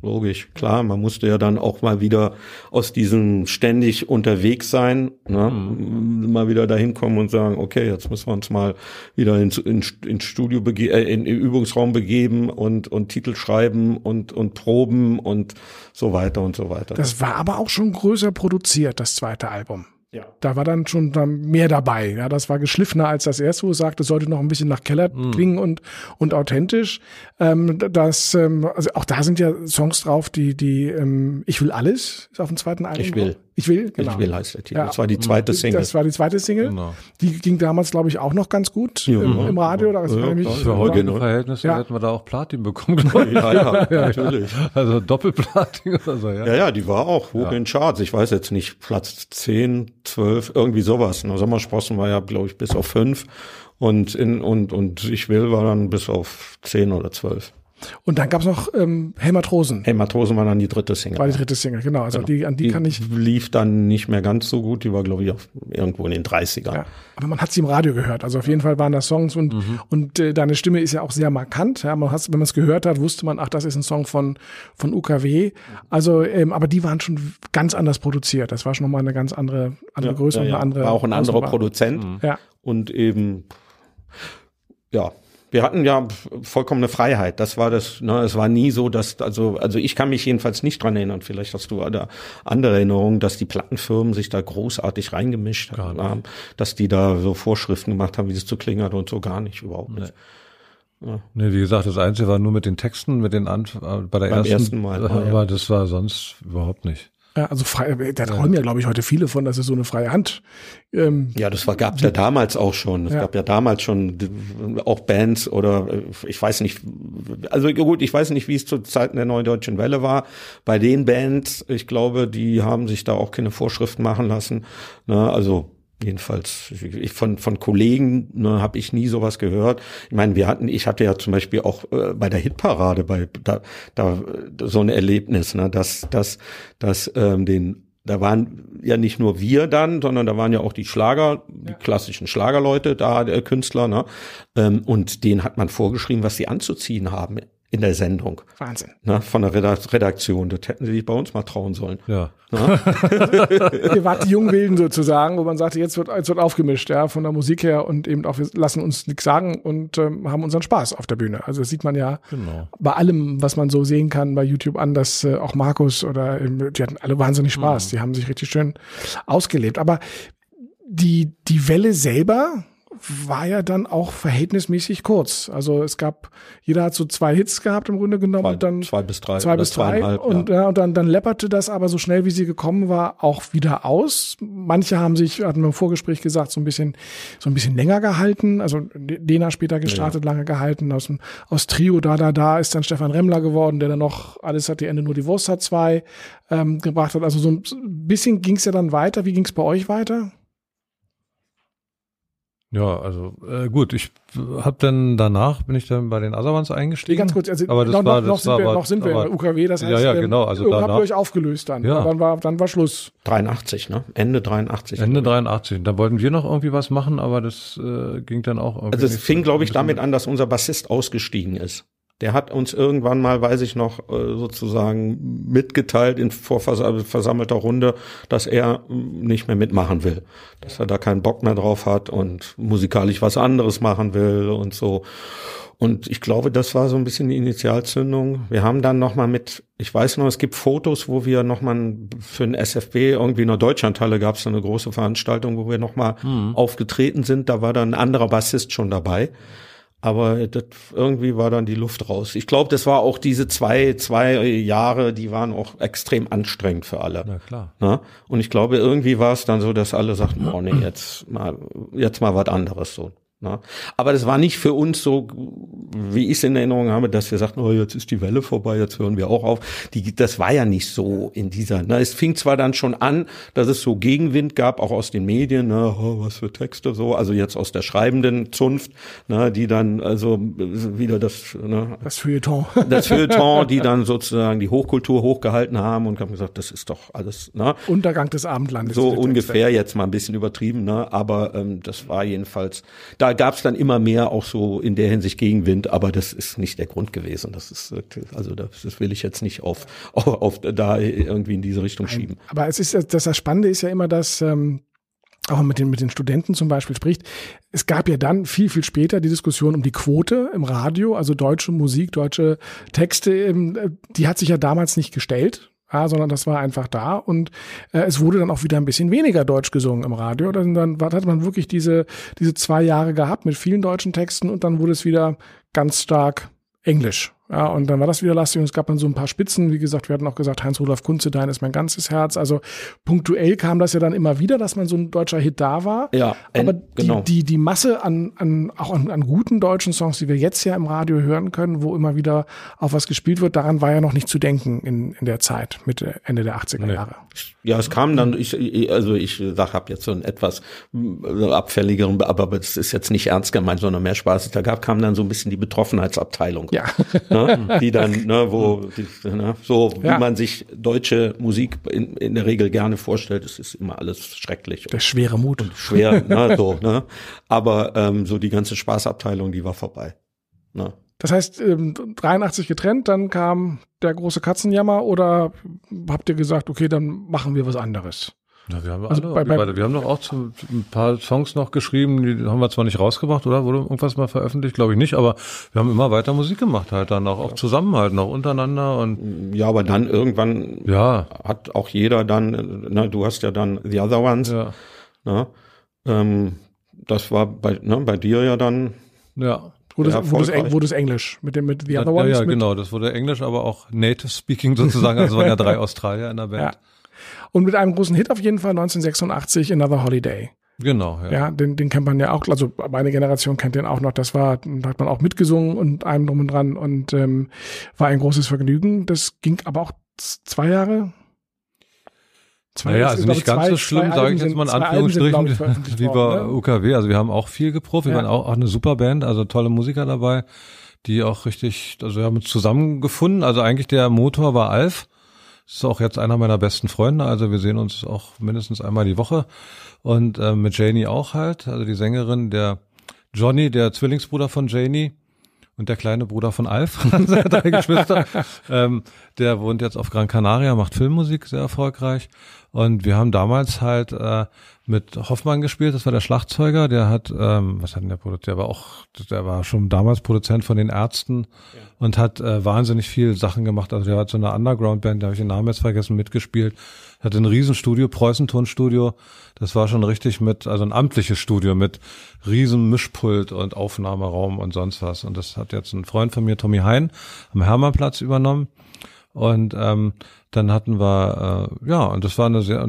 Logisch, klar. Man musste ja dann auch mal wieder aus diesem ständig unterwegs sein, ne? mal wieder dahin kommen und sagen, okay, jetzt müssen wir uns mal wieder ins, ins, ins Studio bege äh, in den Übungsraum begeben und, und Titel schreiben und, und proben und so weiter und so weiter. Das war aber auch schon größer produziert, das zweite Album. Ja. Da war dann schon mehr dabei. Ja, das war geschliffener als das erste, wo es sagte, sollte noch ein bisschen nach Keller klingen und, und authentisch. Ähm, das, ähm, also auch da sind ja Songs drauf, die, die, ähm, Ich will alles, ist auf dem zweiten Album. Ich will. Ich will, genau. Ich will heißt der Titel. Ja. Das war die zweite Single. Das war die zweite Single. Genau. Die ging damals, glaube ich, auch noch ganz gut Ja. im, im Radio. Da Ja, kann ich mich- klar. Für heutige Genau. Verhältnisse Ja. hätten wir da auch Platin bekommen, ja, ja, natürlich. Also Doppelplatin oder so, ja. Ja, ja, die war auch hoch Ja. in Charts. Ich weiß jetzt nicht, Platz 10, 12, irgendwie sowas. Na, Sommersprossen war ja, glaube ich, bis auf 5 und in, und, und ich will war dann bis auf 10 oder 12. Und dann gab's noch ähm, Hey Matrosen. Hey, Matrosen war dann die dritte Single. War die dritte Single, genau. Also die, an die, kann ich. lief dann nicht mehr ganz so gut. Die war, glaube ich, auf, irgendwo in den 30ern. Ja, aber man hat sie im Radio gehört. Also auf jeden Fall waren das Songs und, und äh, deine Stimme ist ja auch sehr markant. Ja, man hat's, wenn man es gehört hat, wusste man, ach, das ist ein Song von, von UKW. Also, ähm, aber die waren schon ganz anders produziert. Das war schon nochmal eine ganz andere, andere Größe ja, und ja. eine andere. War auch ein anderer. Produzent. Ja. und eben ja wir hatten ja vollkommene Freiheit. Das war das. Ne, es war nie so, dass also also ich kann mich jedenfalls nicht dran erinnern. Vielleicht hast du da andere Erinnerungen, dass die Plattenfirmen sich da großartig reingemischt haben, dass die da so Vorschriften gemacht haben, wie es zu klingen hat und so gar nicht überhaupt nicht. Nee, wie gesagt, das Einzige war nur mit den Texten, mit den Anf äh, bei der Beim ersten, ersten Mal, äh, ja. aber das war sonst überhaupt nicht. Ja, also frei, da träumen ja, glaube ich, heute viele von, dass es so eine freie Hand. Ähm, Ja, das war gab's ja damals auch schon. Es Ja. gab ja damals schon auch Bands oder äh, ich weiß nicht, also gut, ich weiß nicht, wie es zu Zeiten der Neuen Deutschen Welle war. Bei den Bands, ich glaube, die haben sich da auch keine Vorschriften machen lassen. Ne, also jedenfalls ich, von von Kollegen ne, habe ich nie sowas gehört. Ich meine, wir hatten, ich hatte ja zum Beispiel auch äh, bei der Hitparade bei da, da so ein Erlebnis, ne, dass dass dass ähm, den da waren ja nicht nur wir dann, sondern da waren ja auch die Schlager, die klassischen Schlagerleute, da der Künstler, ne? Ähm, und denen hat man vorgeschrieben, was sie anzuziehen haben in der Sendung, Wahnsinn. ne? Von der Redak- Redaktion. Das hätten sie sich bei uns mal trauen sollen. Ja. Ihr wart die Jungwilden sozusagen, wo man sagte, jetzt wird, jetzt wird aufgemischt, ja, von der Musik her und eben auch, wir lassen uns nichts sagen und ähm, haben unseren Spaß auf der Bühne. Also das sieht man ja Genau. bei allem, was man so sehen kann bei YouTube an, dass äh, auch Markus oder ähm, die hatten alle wahnsinnig Spaß. Die haben sich richtig schön ausgelebt. Aber die, die Welle selber war ja dann auch verhältnismäßig kurz. Also es gab, jeder hat so zwei Hits gehabt im Grunde genommen Zwei, und dann zwei bis drei. zwei bis drei und, ja. ja. und dann, dann läpperte das aber so schnell, wie sie gekommen war, auch wieder aus. Manche haben sich, hatten wir im Vorgespräch gesagt, so ein bisschen, so ein bisschen länger gehalten. Also Lena später gestartet, lange gehalten. Aus, dem, aus Trio da, da, da ist dann Stefan Remmler geworden, der dann noch alles hat die Ende nur die Wurst hat zwei ähm, gebracht hat. Also so ein bisschen ging es ja dann weiter. Wie ging es bei euch weiter? Ja, also äh, gut, ich habe dann danach bin ich dann bei den Asawans Nee, eingestiegen. ganz kurz, also aber das noch, war, noch, das sind war, wir, noch sind wir aber, in der UKW, das heißt, ja, ja, ähm, genau, also irgendwann habt danach- ihr euch aufgelöst dann. Ja. Dann war, dann war Schluss. 83, ne? Ende 83. Ende 83. Da wollten wir noch irgendwie was machen, aber das äh, ging dann auch irgendwie. Also es fing, glaube ich, damit an, dass unser Bassist ausgestiegen ist. Der hat uns irgendwann mal, weiß ich noch, äh, sozusagen mitgeteilt in vorversammelter Runde, dass er mm, nicht mehr mitmachen will. Dass er da keinen Bock mehr drauf hat und musikalisch was anderes machen will und so. Und ich glaube, das war so ein bisschen die Initialzündung. Wir haben dann noch mal mit, ich weiß noch, es gibt Fotos, wo wir noch mal für ein SFB irgendwie in der Deutschlandhalle gab es eine große Veranstaltung, wo wir noch mal aufgetreten sind. Da war dann ein anderer Bassist schon dabei. Aber das, irgendwie war dann die Luft raus. Ich glaube, das war auch diese zwei, zwei Jahre, die waren auch extrem anstrengend für alle. Na klar. Ne? Und ich glaube, irgendwie war es dann so, dass alle sagten, oh nee, jetzt mal, jetzt mal was anderes so. Ne? Aber das war nicht für uns so, wie ich es in Erinnerung habe, dass wir sagten, oh, jetzt ist die Welle vorbei, jetzt hören wir auch auf. Die, das war ja nicht so in dieser. Ne? Es fing zwar dann schon an, dass es so Gegenwind gab, auch aus den Medien, ne? oh, was für Texte so, also jetzt aus der schreibenden Zunft, ne? die dann also wieder das, ne? Das Feuilleton. das Feuilleton, die dann sozusagen die Hochkultur hochgehalten haben und haben gesagt, das ist doch alles, ne? Untergang des Abendlandes. So diese Texte. ungefähr jetzt mal ein bisschen übertrieben, ne? Aber ähm, das war jedenfalls, da gab es dann immer mehr auch so in der Hinsicht Gegenwind, aber das ist nicht der Grund gewesen. Das ist also das, das will ich jetzt nicht auf, auf, auf da irgendwie in diese Richtung schieben. Aber es ist das, das Spannende ist ja immer, dass ähm, auch mit den, mit den Studenten zum Beispiel spricht. Es gab ja dann viel, viel später die Diskussion um die Quote im Radio, also deutsche Musik, deutsche Texte, ähm, äh, die hat sich ja damals nicht gestellt. Ja, sondern das war einfach da und äh, es wurde dann auch wieder ein bisschen weniger Deutsch gesungen im Radio. Dann, dann hat man wirklich diese, diese zwei Jahre gehabt mit vielen deutschen Texten und dann wurde es wieder ganz stark Englisch. Ja, und dann war das wieder lastig und es gab dann so ein paar Spitzen. Wie gesagt, wir hatten auch gesagt, Heinz-Rudolf Kunze, ist mein ganzes Herz. Also punktuell kam das ja dann immer wieder, dass man so ein deutscher Hit da war. Ja, Aber en- genau. die, die, die Masse an, an, auch an, an guten deutschen Songs, die wir jetzt ja im Radio hören können, wo immer wieder auf was gespielt wird, daran war ja noch nicht zu denken in, in der Zeit, Mitte, Ende der 80er Jahre. Ja, es kam dann, ich, ich- also ich sag, habe jetzt so einen etwas mm, abfälligeren, aber das ist jetzt nicht ernst gemeint, sondern mehr Spaß. Da gab, kam dann so ein bisschen die Betroffenheitsabteilung. Ja. Ne, die dann, ne, wo, die, ne, so wie Ja. man sich deutsche Musik in, in der Regel gerne vorstellt, es ist immer alles schrecklich Der schwere Mut. und schwer, ne, so, ne. Aber ähm, so die ganze Spaßabteilung, die war vorbei. Ne. Das heißt, ähm, 83 getrennt, dann kam der große Katzenjammer oder habt ihr gesagt, okay, dann machen wir was anderes? Ja, wir haben Also alle, bei- bei- wir, haben doch auch zu, ein paar Songs noch geschrieben, die haben wir zwar nicht rausgebracht, oder? Wurde irgendwas mal veröffentlicht? Glaube ich nicht, aber wir haben immer weiter Musik gemacht halt dann auch, auch zusammen halt noch untereinander und Ja, aber dann irgendwann ja, hat auch jeder dann, ne, du hast ja dann The Other Ones, ja, ne, ähm, das war bei, ne, bei dir ja dann, ja. Wurde, Ja, es, wurde, es, wurde es Englisch mit dem mit The Ja, Other ja, Ones? ja, mit, genau, das wurde Englisch, aber auch Native Speaking sozusagen, also waren ja drei Australier in der Band. Ja. Und mit einem großen Hit auf jeden Fall 1986, Another Holiday. Genau, ja. Ja, den, den kennt man ja auch, also meine Generation kennt den auch noch. Das war, da hat man auch mitgesungen und einem drum und dran und ähm, war ein großes Vergnügen. Das ging aber auch zwei Jahre. Zwei, Naja, also nicht ganz zwei- so schlimm, sage ich jetzt sind- mal in sind, Anführungsstrichen, veröffentlicht wie bei ne? UKW. Also wir haben auch viel geprobt, wir Ja. waren auch, auch eine super Band, also tolle Musiker dabei, die auch richtig, also wir haben uns zusammengefunden. Also eigentlich der Motor war Alf. Das ist auch jetzt einer meiner besten Freunde, also wir sehen uns auch mindestens einmal die Woche. Und äh, mit Janie auch halt, also die Sängerin, der Johnny, der Zwillingsbruder von Janie und der kleine Bruder von Alf, drei Geschwister, ähm, der wohnt jetzt auf Gran Canaria, macht Filmmusik, sehr erfolgreich. Und wir haben damals halt äh, mit Hoffmann gespielt, das war der Schlagzeuger, der hat, ähm, was hat denn der produziert? Der war auch, der war schon damals Produzent von den Ärzten und hat äh, wahnsinnig viel Sachen gemacht. Also der hat so eine Underground-Band, da habe ich den Namen jetzt vergessen, mitgespielt. Hat ein Riesenstudio, Preußentonstudio. Das war schon richtig mit, also ein amtliches Studio mit riesen Mischpult und Aufnahmeraum und sonst was. Und das hat jetzt ein Freund von mir, Tommy Hein, am Hermannplatz übernommen. Und ähm, dann hatten wir, äh, ja, und das war eine sehr,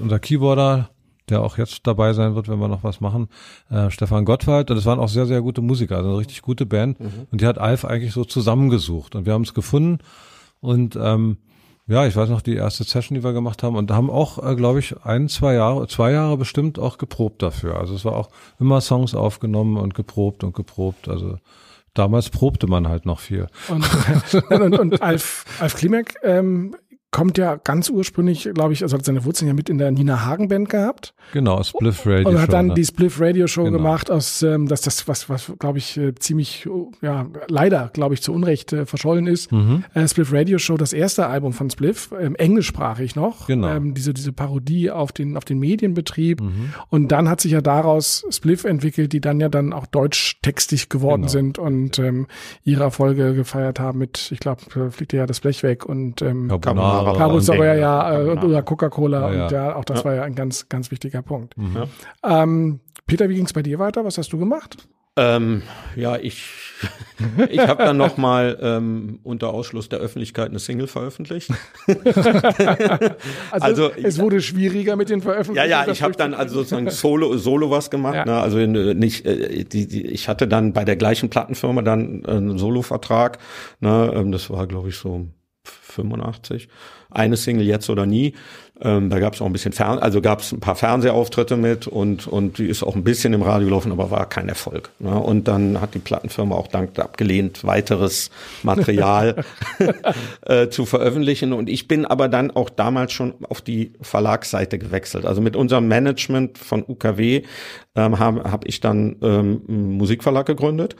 unser Keyboarder, der auch jetzt dabei sein wird, wenn wir noch was machen, äh, Stefan Gottwald. Und das waren auch sehr, sehr gute Musiker, also eine richtig gute Band. Und die hat Alf eigentlich so zusammengesucht. Und wir haben es gefunden. Und ähm, ja, ich weiß noch, die erste Session, die wir gemacht haben, und haben auch, äh, glaube ich, ein, zwei Jahre, zwei Jahre bestimmt auch geprobt dafür. Also es war auch immer Songs aufgenommen und geprobt und geprobt. Also damals probte man halt noch viel. Und, und, und, und Alf, Alf Klimek ähm, kommt ja ganz ursprünglich, glaube ich, also hat seine Wurzeln ja mit in der Nina Hagen Band gehabt Genau, Spliff Radio. und hat Show, dann ne? die Spliff Radio Show Genau. gemacht aus, ähm, dass das was, was glaube ich äh, ziemlich, oh, ja leider, glaube ich, zu Unrecht äh, verschollen ist. Mhm. Äh, Spliff Radio Show, das erste Album von Spliff, ähm, englischsprachig noch, Genau. ähm, diese diese Parodie auf den auf den Medienbetrieb Mhm. und dann hat sich ja daraus Spliff entwickelt, die dann ja dann auch deutschtextig geworden Genau. sind und ähm, ihre Erfolge gefeiert haben mit, ich glaube, fliegt ja das Blech weg und ähm, Carbonara. Und- aber ja, ja äh, Carbonara. oder Coca-Cola Ja, ja. und ja, auch das war ja ein ganz, ganz wichtiger Punkt. Mhm. Ähm, Peter, wie ging es bei dir weiter? Was hast du gemacht? Ähm, ja, ich, ich habe dann noch mal ähm, unter Ausschluss der Öffentlichkeit eine Single veröffentlicht. Also, Also, es wurde schwieriger mit den Ja, Veröffentlichungen. ja, das ich habe dann also sozusagen Solo, Solo was gemacht. Ja. Ne? Also in, nicht, äh, die, die, ich hatte dann bei der gleichen Plattenfirma dann äh, einen Solo-Vertrag. Ne? Ähm, Das war, glaube ich, so 85. Eine Single jetzt oder nie. Ähm, da gab es auch ein bisschen Fern also gab es ein paar Fernsehauftritte mit und und die ist auch ein bisschen im Radio gelaufen, aber war kein Erfolg. Ne? Und dann hat die Plattenfirma auch dankend abgelehnt, weiteres Material äh, zu veröffentlichen. Und ich bin aber dann auch damals schon auf die Verlagsseite gewechselt. Also mit unserem Management von UKW ähm, habe hab ich dann ähm, einen Musikverlag gegründet.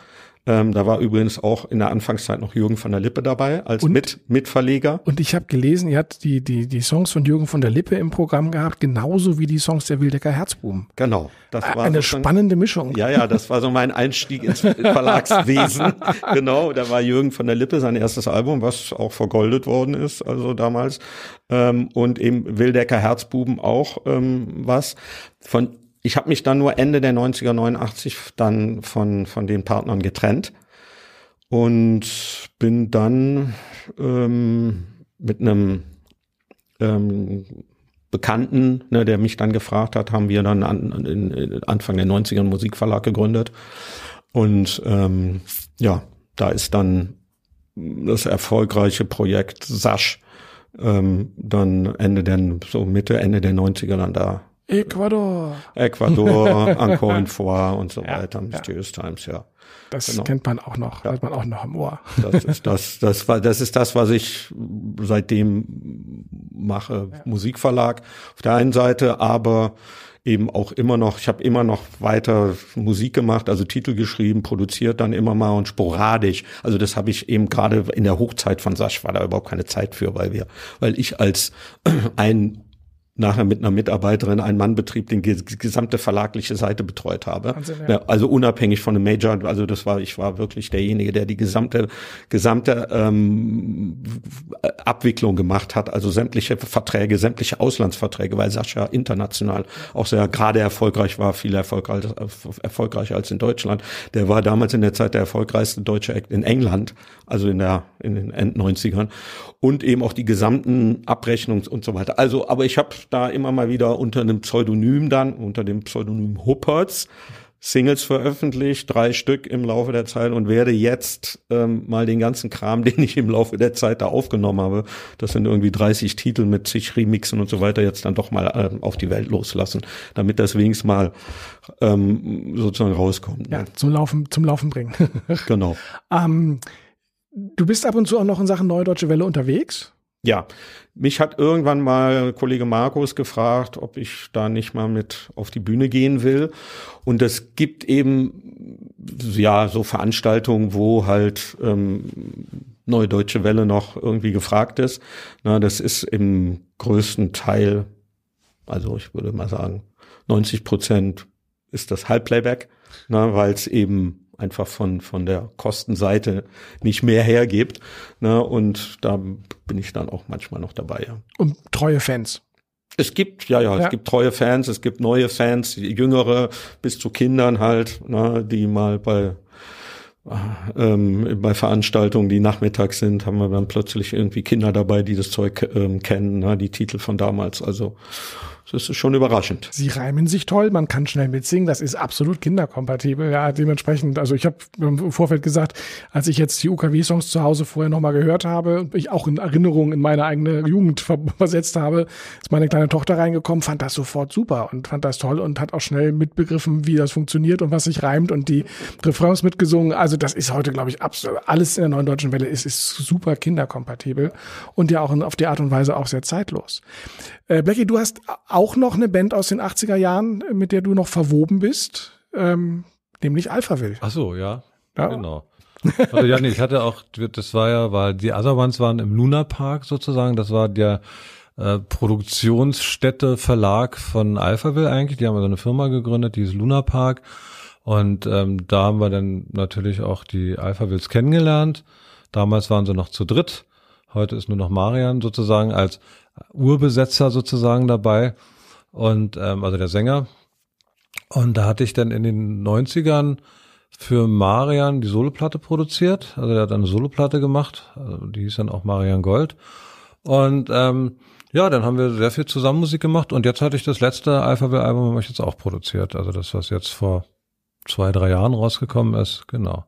Ähm, da war übrigens auch in der Anfangszeit noch Jürgen von der Lippe dabei als Und? mit Mitverleger. Und ich habe gelesen, ihr habt die, die, die Songs von Jürgen von der Lippe im Programm gehabt, genauso wie die Songs der Wildecker Herzbuben. Genau. Das war Eine sozusagen- spannende Mischung. Ja, ja, das war so mein Einstieg ins Verlagswesen. genau, da war Jürgen von der Lippe sein erstes Album, was auch vergoldet worden ist, also damals. Ähm, und eben Wildecker Herzbuben auch ähm, was. Von ich habe mich dann nur Ende der 90er, 89 dann von, von den Partnern getrennt und bin dann ähm, mit einem ähm, Bekannten, ne, der mich dann gefragt hat, haben wir dann an, in, in Anfang der 90er einen Musikverlag gegründet. Und ähm, ja, da ist dann das erfolgreiche Projekt Sasch ähm, dann Ende der, so Mitte, Ende der 90er dann da. Ecuador. Ecuador, Encore in Foire und so Ja, weiter, Mysterious Times, ja. Das Genau. kennt man auch noch, hat man auch noch im Ohr. Das ist das, das war, das ist das, was ich seitdem mache. Musikverlag auf der einen Seite, aber eben auch immer noch, ich habe immer noch weiter Musik gemacht, also Titel geschrieben, produziert dann immer mal und sporadisch. Also das habe ich eben gerade in der Hochzeit von Sasch war da überhaupt keine Zeit für, weil wir, weil ich als ein nachher mit einer Mitarbeiterin einen Mannbetrieb den ges- gesamte verlagliche Seite betreut habe. Wahnsinn, ja. also unabhängig von einem Major, also das war, ich war wirklich derjenige, der die gesamte, gesamte ähm, Abwicklung gemacht hat, also sämtliche Verträge, sämtliche Auslandsverträge, weil Sascha international auch sehr gerade erfolgreich war, viel erfolgreich, erfolgreicher als in Deutschland. Der war damals in der Zeit der erfolgreichste deutsche Act in England, also in der in den End-90ern und eben auch die gesamten Abrechnungs und so weiter. Also, aber ich habe da immer mal wieder unter einem Pseudonym dann, unter dem Pseudonym Hupperts, Singles veröffentlicht, drei Stück im Laufe der Zeit und werde jetzt ähm, mal den ganzen Kram, den ich im Laufe der Zeit da aufgenommen habe, das sind irgendwie 30 Titel mit zig Remixen und so weiter, jetzt dann doch mal ähm, auf die Welt loslassen, damit das wenigstens mal ähm, sozusagen rauskommt. Ja, Ne? zum Laufen, zum Laufen bringen. Genau. ähm, du bist ab und zu auch noch in Sachen Neue Deutsche Welle unterwegs? Ja, mich hat irgendwann mal Kollege Markus gefragt, ob ich da nicht mal mit auf die Bühne gehen will. Und es gibt eben ja so Veranstaltungen, wo halt ähm, Neue Deutsche Welle noch irgendwie gefragt ist. Na, das ist im größten Teil, also ich würde mal sagen, 90 Prozent ist das Halbplayback, weil es eben einfach von, von der Kostenseite nicht mehr hergibt. Ne, und da bin ich dann auch manchmal noch dabei, ja. Und treue Fans. Es gibt, ja, ja, Ja. es gibt treue Fans, es gibt neue Fans, jüngere bis zu Kindern halt, ne, die mal bei ähm, bei Veranstaltungen, die nachmittags sind, haben wir dann plötzlich irgendwie Kinder dabei, die das Zeug ähm, kennen, ne, die Titel von damals. Also das ist schon überraschend. Sie reimen sich toll, man kann schnell mitsingen, das ist absolut kinderkompatibel. Ja, dementsprechend, also ich habe im Vorfeld gesagt, als ich jetzt die UKW-Songs zu Hause vorher nochmal gehört habe und ich auch in Erinnerung in meine eigene Jugend ver versetzt habe, ist meine kleine Tochter reingekommen, fand das sofort super und fand das toll und hat auch schnell mitbegriffen, wie das funktioniert und was sich reimt und die Refrains mitgesungen. Also das ist heute, glaube ich, absolut alles in der neuen deutschen Welle ist, ist super kinderkompatibel und ja auch auf die Art und Weise auch sehr zeitlos. Äh, Blackie, du hast auch noch eine Band aus den 80er Jahren, mit der du noch verwoben bist, ähm, nämlich Alphaville. Ach so, ja. Ja. Genau. Also, ja, nee, ich hatte auch, das war ja, weil die Other Ones waren im Luna Park sozusagen, das war der äh, Produktionsstätte Verlag von Alphaville eigentlich, die haben so eine Firma gegründet, die ist Luna Park und ähm, da haben wir dann natürlich auch die Alphavilles kennengelernt. Damals waren sie noch zu dritt, heute ist nur noch Marian sozusagen als Urbesetzer sozusagen dabei und ähm, also der Sänger und da hatte ich dann in den 90ern für Marian die Soloplatte produziert. Also er hat eine Soloplatte gemacht, also die hieß dann auch Marian Gold. Und ähm, ja, dann haben wir sehr viel zusammen Musik gemacht und jetzt hatte ich das letzte Alphabet-Album, habe ich jetzt auch produziert. Also das, was jetzt vor zwei, drei Jahren rausgekommen ist, genau.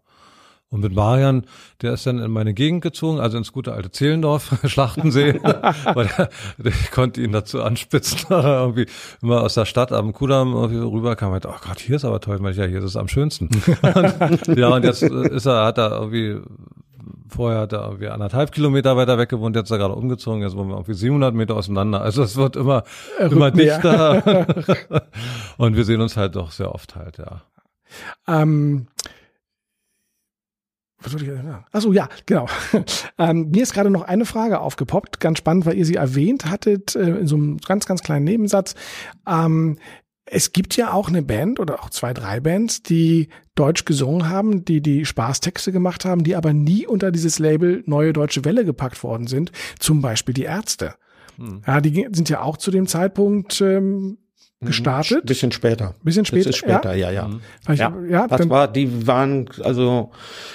Und mit Marian, der ist dann in meine Gegend gezogen, also ins gute alte Zehlendorf, Schlachtensee, weil er, ich konnte ihn dazu anspitzen, irgendwie immer aus der Stadt am Kudamm irgendwie rüberkam, und, oh Gott, hier ist aber toll, ich, ja, hier ist es am schönsten. und, ja, und jetzt ist er, hat er irgendwie Vorher hat er irgendwie anderthalb Kilometer weiter weg gewohnt, jetzt ist er gerade umgezogen, jetzt wohnen wir irgendwie 700 Meter auseinander. Also es wird immer, immer dichter. und wir sehen uns halt doch sehr oft halt, ja. Ähm, was wollte ich sagen? Achso, ja, genau. ähm, mir ist gerade noch eine Frage aufgepoppt, ganz spannend, weil ihr sie erwähnt hattet, äh, in so einem ganz, ganz kleinen Nebensatz. Ähm, es gibt ja auch eine Band oder auch zwei, drei Bands, die Deutsch gesungen haben, die die Spaßtexte gemacht haben, die aber nie unter dieses Label Neue Deutsche Welle gepackt worden sind. Zum Beispiel die Ärzte. Hm. Ja, die sind ja auch zu dem Zeitpunkt ähm, gestartet. Bisschen später. Bisschen später. Das ist später, ja, ja. ja. ja. ja das war, die waren, also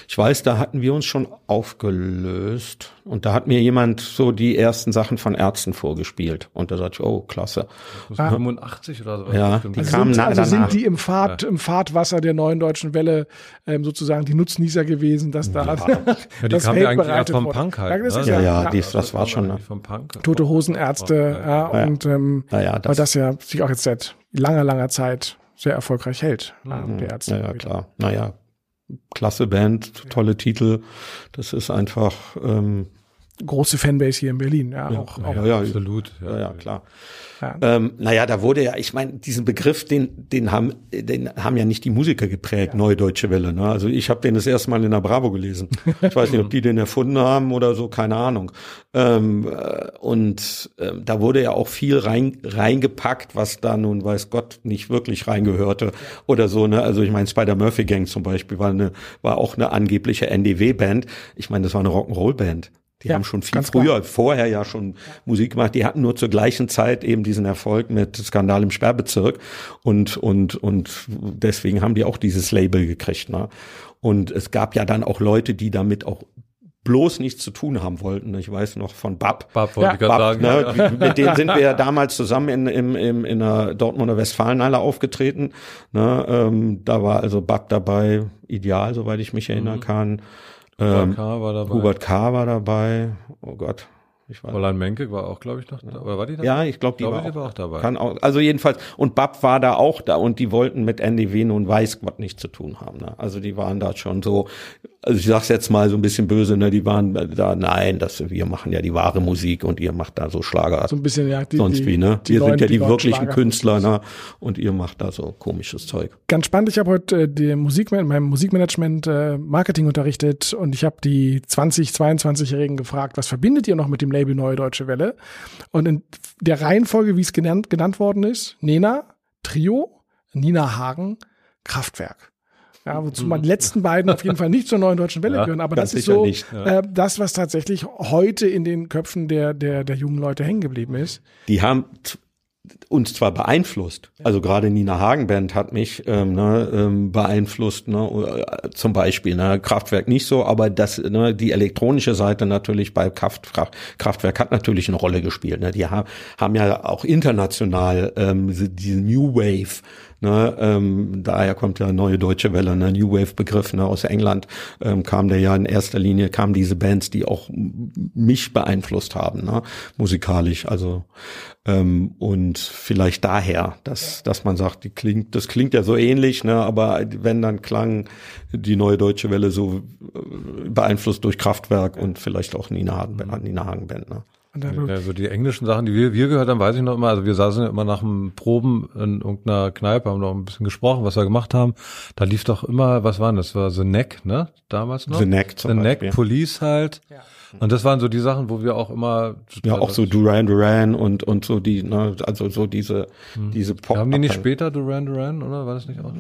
ich weiß, da hatten wir uns schon aufgelöst und da hat mir jemand so die ersten Sachen von Ärzten vorgespielt und da sagte ich, oh, klasse. Ja. 85 oder so. Ja, die also kamen sind, also danach. sind die im Fahrt, im Fahrtwasser der neuen deutschen Welle ähm, sozusagen die Nutznießer gewesen, dass da Ja, die das kamen ja eigentlich eher vom wurde. Punk halt. Ja, das ne? ist Ja, ja, ja, dies, das war schon, eigentlich vom Punk. Tote Hosenärzte, ja, Ja. und ähm, Naja, weil das, das ja sich auch jetzt seit langer, langer Zeit sehr erfolgreich hält, ähm, der Ärzte. ja, ja, klar. Naja, klasse Band, tolle Titel. Das ist einfach, ähm, Große Fanbase hier in Berlin, ja, Ja, auch, auch ja, ja, Absolut. ja, ja, klar. Ja. Ähm, naja, da wurde ja, ich meine, diesen Begriff, den, den haben, den haben ja nicht die Musiker geprägt, Neue Deutsche Welle. Ne? Also ich habe den das erste Mal in der Bravo gelesen. Ich weiß nicht, ob die den erfunden haben oder so, keine Ahnung. Ähm, äh, und ähm, da wurde ja auch viel rein, reingepackt, was da nun weiß Gott nicht wirklich reingehörte oder so. Ne? Also ich meine, Spider Murphy Gang zum Beispiel war eine, war auch eine angebliche NDW-Band. Ich meine, das war eine Rock'n'Roll-Band. Die Ja, haben schon viel früher, klar. vorher ja schon Musik gemacht. Die hatten nur zur gleichen Zeit eben diesen Erfolg mit Skandal im Sperrbezirk und und und deswegen haben die auch dieses Label gekriegt. Ne? Und es gab ja dann auch Leute, die damit auch bloß nichts zu tun haben wollten. Ich weiß noch von Bab. Bab wollte Ja. ich gerade Bab, sagen. ne, mit denen sind wir ja damals zusammen in, in, in, in der Dortmunder Westfalenhalle aufgetreten. Ne, ähm, da war also Bab dabei, ideal, soweit ich mich erinnern kann. Hubert Ähm, K. war dabei. Hubert K. war dabei. Oh Gott. Ich weiß. Fräulein Menke war auch, glaube ich, noch da. Oder war die da? Ja, ich glaube, die, glaube, war die auch, war auch dabei. Kann auch, also jedenfalls, und Bab war da auch da und die wollten mit NDW nun weiß Gott nichts zu tun haben. Ne? Also die waren da schon so, also ich sag's jetzt mal so ein bisschen böse, ne? die waren da, nein, das, wir machen ja die wahre Musik und ihr macht da so Schlager. so ein bisschen, ja, die, sonst die, wie, ne? die Wir sind ja die, neuen wirklichen Künstler, ne? Und ihr macht da so komisches Zeug. Ganz spannend, ich habe heute äh, die Musik, meinem Musikmanagement äh, Marketing unterrichtet und ich habe die 20, 22-Jährigen gefragt, was verbindet ihr noch mit dem Label Neue Deutsche Welle? Und in der Reihenfolge, wie es genannt, genannt worden ist, Nena, Trio, Nina Hagen, Kraftwerk. Ja, wozu man die letzten beiden auf jeden Fall nicht zur neuen deutschen Welle Ja, gehören, aber das ist so nicht, äh, das, was tatsächlich heute in den Köpfen der, der, der jungen Leute hängen geblieben ist. die haben uns zwar beeinflusst, also gerade Nina Hagenband hat mich ähm, ne, ähm, beeinflusst, ne, äh, zum Beispiel, ne, Kraftwerk nicht so, aber das, ne, die elektronische Seite natürlich bei Kraft, Kraft, Kraftwerk hat natürlich eine Rolle gespielt. Ne, die haben, haben ja auch international ähm, diese New Wave Ne, ähm, daher kommt ja neue deutsche Welle, ne, New Wave Begriff ne, aus England ähm, kam der ja in erster Linie kamen diese Bands, die auch mich beeinflusst haben, ne, musikalisch. Also ähm, und vielleicht daher, dass dass man sagt, die klingt, das klingt ja so ähnlich, ne, aber wenn dann klang die neue deutsche Welle so äh, beeinflusst durch Kraftwerk und vielleicht auch Nina Hagen, Nina Hagen Band. Ne. Ja, so die englischen Sachen, die wir, wir gehört haben, weiß ich noch immer. Also wir saßen ja immer nach dem Proben in irgendeiner Kneipe, haben noch ein bisschen gesprochen, was wir gemacht haben. Da lief doch immer, was war denn das? War The Neck, ne? Damals noch? The Neck zum The Neck, Beispiel. Police halt. Und das waren so die Sachen, wo wir auch immer. Ja, auch so Duran Duran und, und so die, ne, also so diese, diese Pop. Haben die nicht später Duran Duran, oder? War das nicht auch?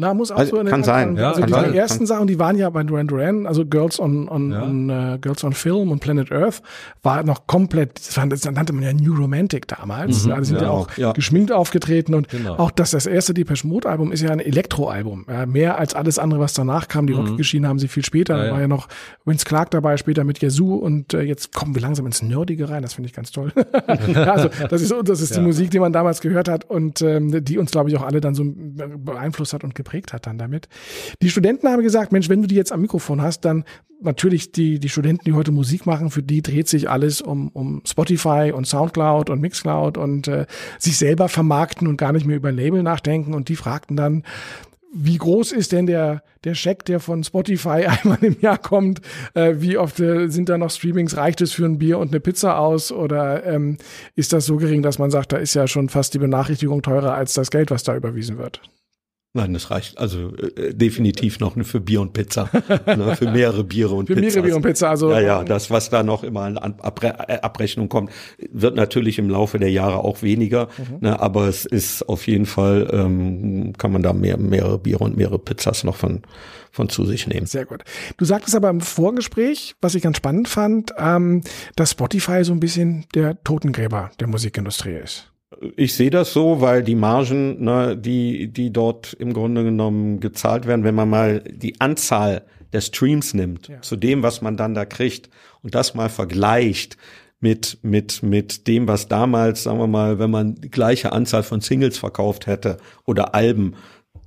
Na, muss auch Also, so in den kann sein. Ja, also kann die sein. ersten Sachen, die waren ja bei Duran Duran, also Girls on, on, Ja. on äh, Girls on Film und Planet Earth, war noch komplett, das, war, das nannte man ja New Romantic damals. Mhm. Ja, die sind ja, Ja, auch ja. geschminkt aufgetreten und Genau. auch das, das erste Depeche Mode Album ist ja ein Elektroalbum. Ja, mehr als alles andere, was danach kam. Die Rockgeschichten haben sie viel später. Mhm. Ja, Da ja. war ja noch Vince Clark dabei, später mit Yazoo und äh, jetzt kommen wir langsam ins Nerdige rein. Das finde ich ganz toll. ja, also das ist, das ist die Ja. Musik, die man damals gehört hat und ähm, die uns, glaube ich, auch alle dann so beeinflusst hat und geprägt hat dann damit. Die Studenten haben gesagt, Mensch, wenn du die jetzt am Mikrofon hast, dann natürlich die, die Studenten, die heute Musik machen, für die dreht sich alles um, um Spotify und Soundcloud und Mixcloud und äh, sich selber vermarkten und gar nicht mehr über Label nachdenken. Und die fragten dann, wie groß ist denn der, der Scheck, der von Spotify einmal im Jahr kommt? Äh, wie oft äh, sind da noch Streamings? Reicht es für ein Bier und eine Pizza aus? Oder ähm, ist das so gering, dass man sagt, da ist ja schon fast die Benachrichtigung teurer als das Geld, was da überwiesen wird? Nein, das reicht. Also äh, definitiv noch für Bier und Pizza. ne, für mehrere Biere und Für Pizzas. mehrere Bier und Pizza, also Ja, ja, das, was da noch immer an Abre äh, Abrechnung kommt, wird natürlich im Laufe der Jahre auch weniger. Ne, aber es ist auf jeden Fall, ähm, kann man da mehr, mehrere Biere und mehrere Pizzas noch von, von zu sich nehmen. Sehr gut. Du sagtest aber im Vorgespräch, was ich ganz spannend fand, ähm, dass Spotify so ein bisschen der Totengräber der Musikindustrie ist. Ich sehe das so, weil die Margen, ne, die, die dort im Grunde genommen gezahlt werden, wenn man mal die Anzahl der Streams nimmt, zu dem, was man dann da kriegt und das mal vergleicht mit, mit, mit dem, was damals, sagen wir mal, wenn man die gleiche Anzahl von Singles verkauft hätte oder Alben,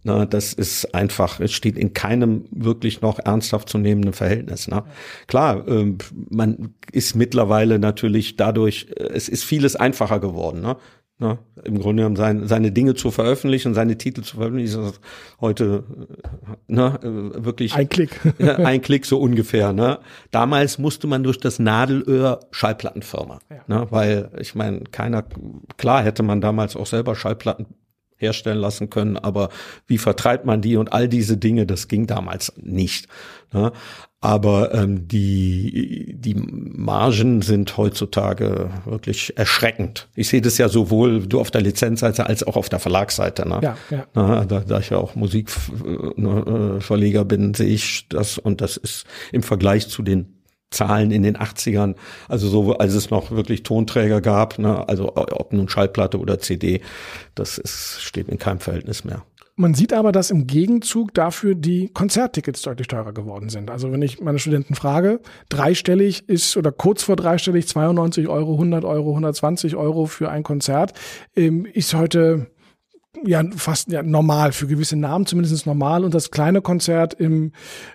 na, das ist einfach, es steht in keinem wirklich noch ernsthaft zu nehmenden Verhältnis. Ne? Klar, ähm, man ist mittlerweile natürlich dadurch, äh, es ist vieles einfacher geworden. Ne? Ne? Im Grunde genommen sein, seine Dinge zu veröffentlichen, seine Titel zu veröffentlichen, ist heute äh, ne, äh, wirklich Ein Klick. ja, ein Klick so ungefähr. Ne? Damals musste man durch das Nadelöhr Schallplattenfirma, ne? weil ich meine, keiner, klar hätte man damals auch selber Schallplatten herstellen lassen können, aber wie vertreibt man die und all diese Dinge, das ging damals nicht. Ne? Aber ähm, die, die Margen sind heutzutage wirklich erschreckend. Ich sehe das ja sowohl du auf der Lizenzseite als auch auf der Verlagsseite. Ne? Ja, ja. Na, da, da ich ja auch Musikverleger bin, sehe ich das und das ist im Vergleich zu den Zahlen in den 80ern, also so, als es noch wirklich Tonträger gab, ne, also ob nun Schallplatte oder CD, das ist, steht in keinem Verhältnis mehr. Man sieht aber, dass im Gegenzug dafür die Konzerttickets deutlich teurer geworden sind. Also wenn ich meine Studenten frage, dreistellig ist oder kurz vor dreistellig 92 Euro, 100 Euro, 120 Euro für ein Konzert, ähm, ist heute ja fast ja, normal für gewisse Namen zumindest normal und das kleine Konzert im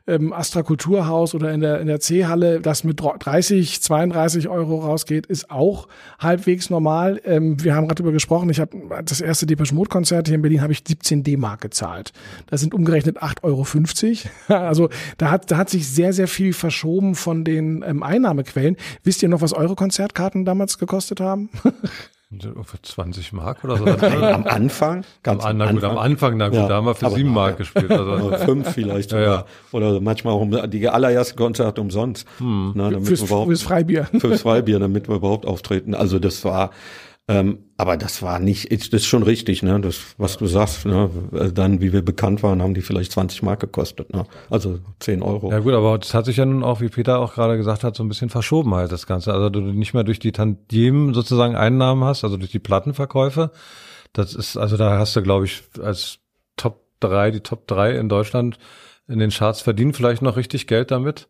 ähm, Astra Kulturhaus oder in der in der C-Halle, das mit 30, 32 Euro rausgeht, ist auch halbwegs normal. Ähm, wir haben gerade darüber gesprochen. Ich habe das erste Depeche Mode Konzert hier in Berlin habe ich 17 D-Mark gezahlt. Das sind umgerechnet 8,50 Euro. Also da hat da hat sich sehr sehr viel verschoben von den ähm, Einnahmequellen. Wisst ihr noch, was eure Konzertkarten damals gekostet haben? Für 20 Mark oder so. Nein, am Anfang, ganz am, na gut, am Anfang, na gut, Ja, da haben wir für aber 7 Mark nachher. gespielt. Also, Oder fünf vielleicht Ja, ja. Oder manchmal auch um die allerersten Konzerte umsonst. Hm. Na, damit Fürs, wir überhaupt, fürs Freibier. fürs Freibier, damit wir überhaupt auftreten. Also das war, ähm, aber das war nicht, das ist schon richtig, ne? Das, was du sagst, ne? Dann, wie wir bekannt waren, haben die vielleicht 20 Mark gekostet, ne? Also 10 Euro. Ja gut, aber das hat sich ja nun auch, wie Peter auch gerade gesagt hat, so ein bisschen verschoben halt das Ganze. Also du nicht mehr durch die Tantiemen sozusagen Einnahmen hast, also durch die Plattenverkäufe. Das ist, also da hast du, glaube ich, als Top 3, die Top 3 in Deutschland in den Charts verdienen vielleicht noch richtig Geld damit,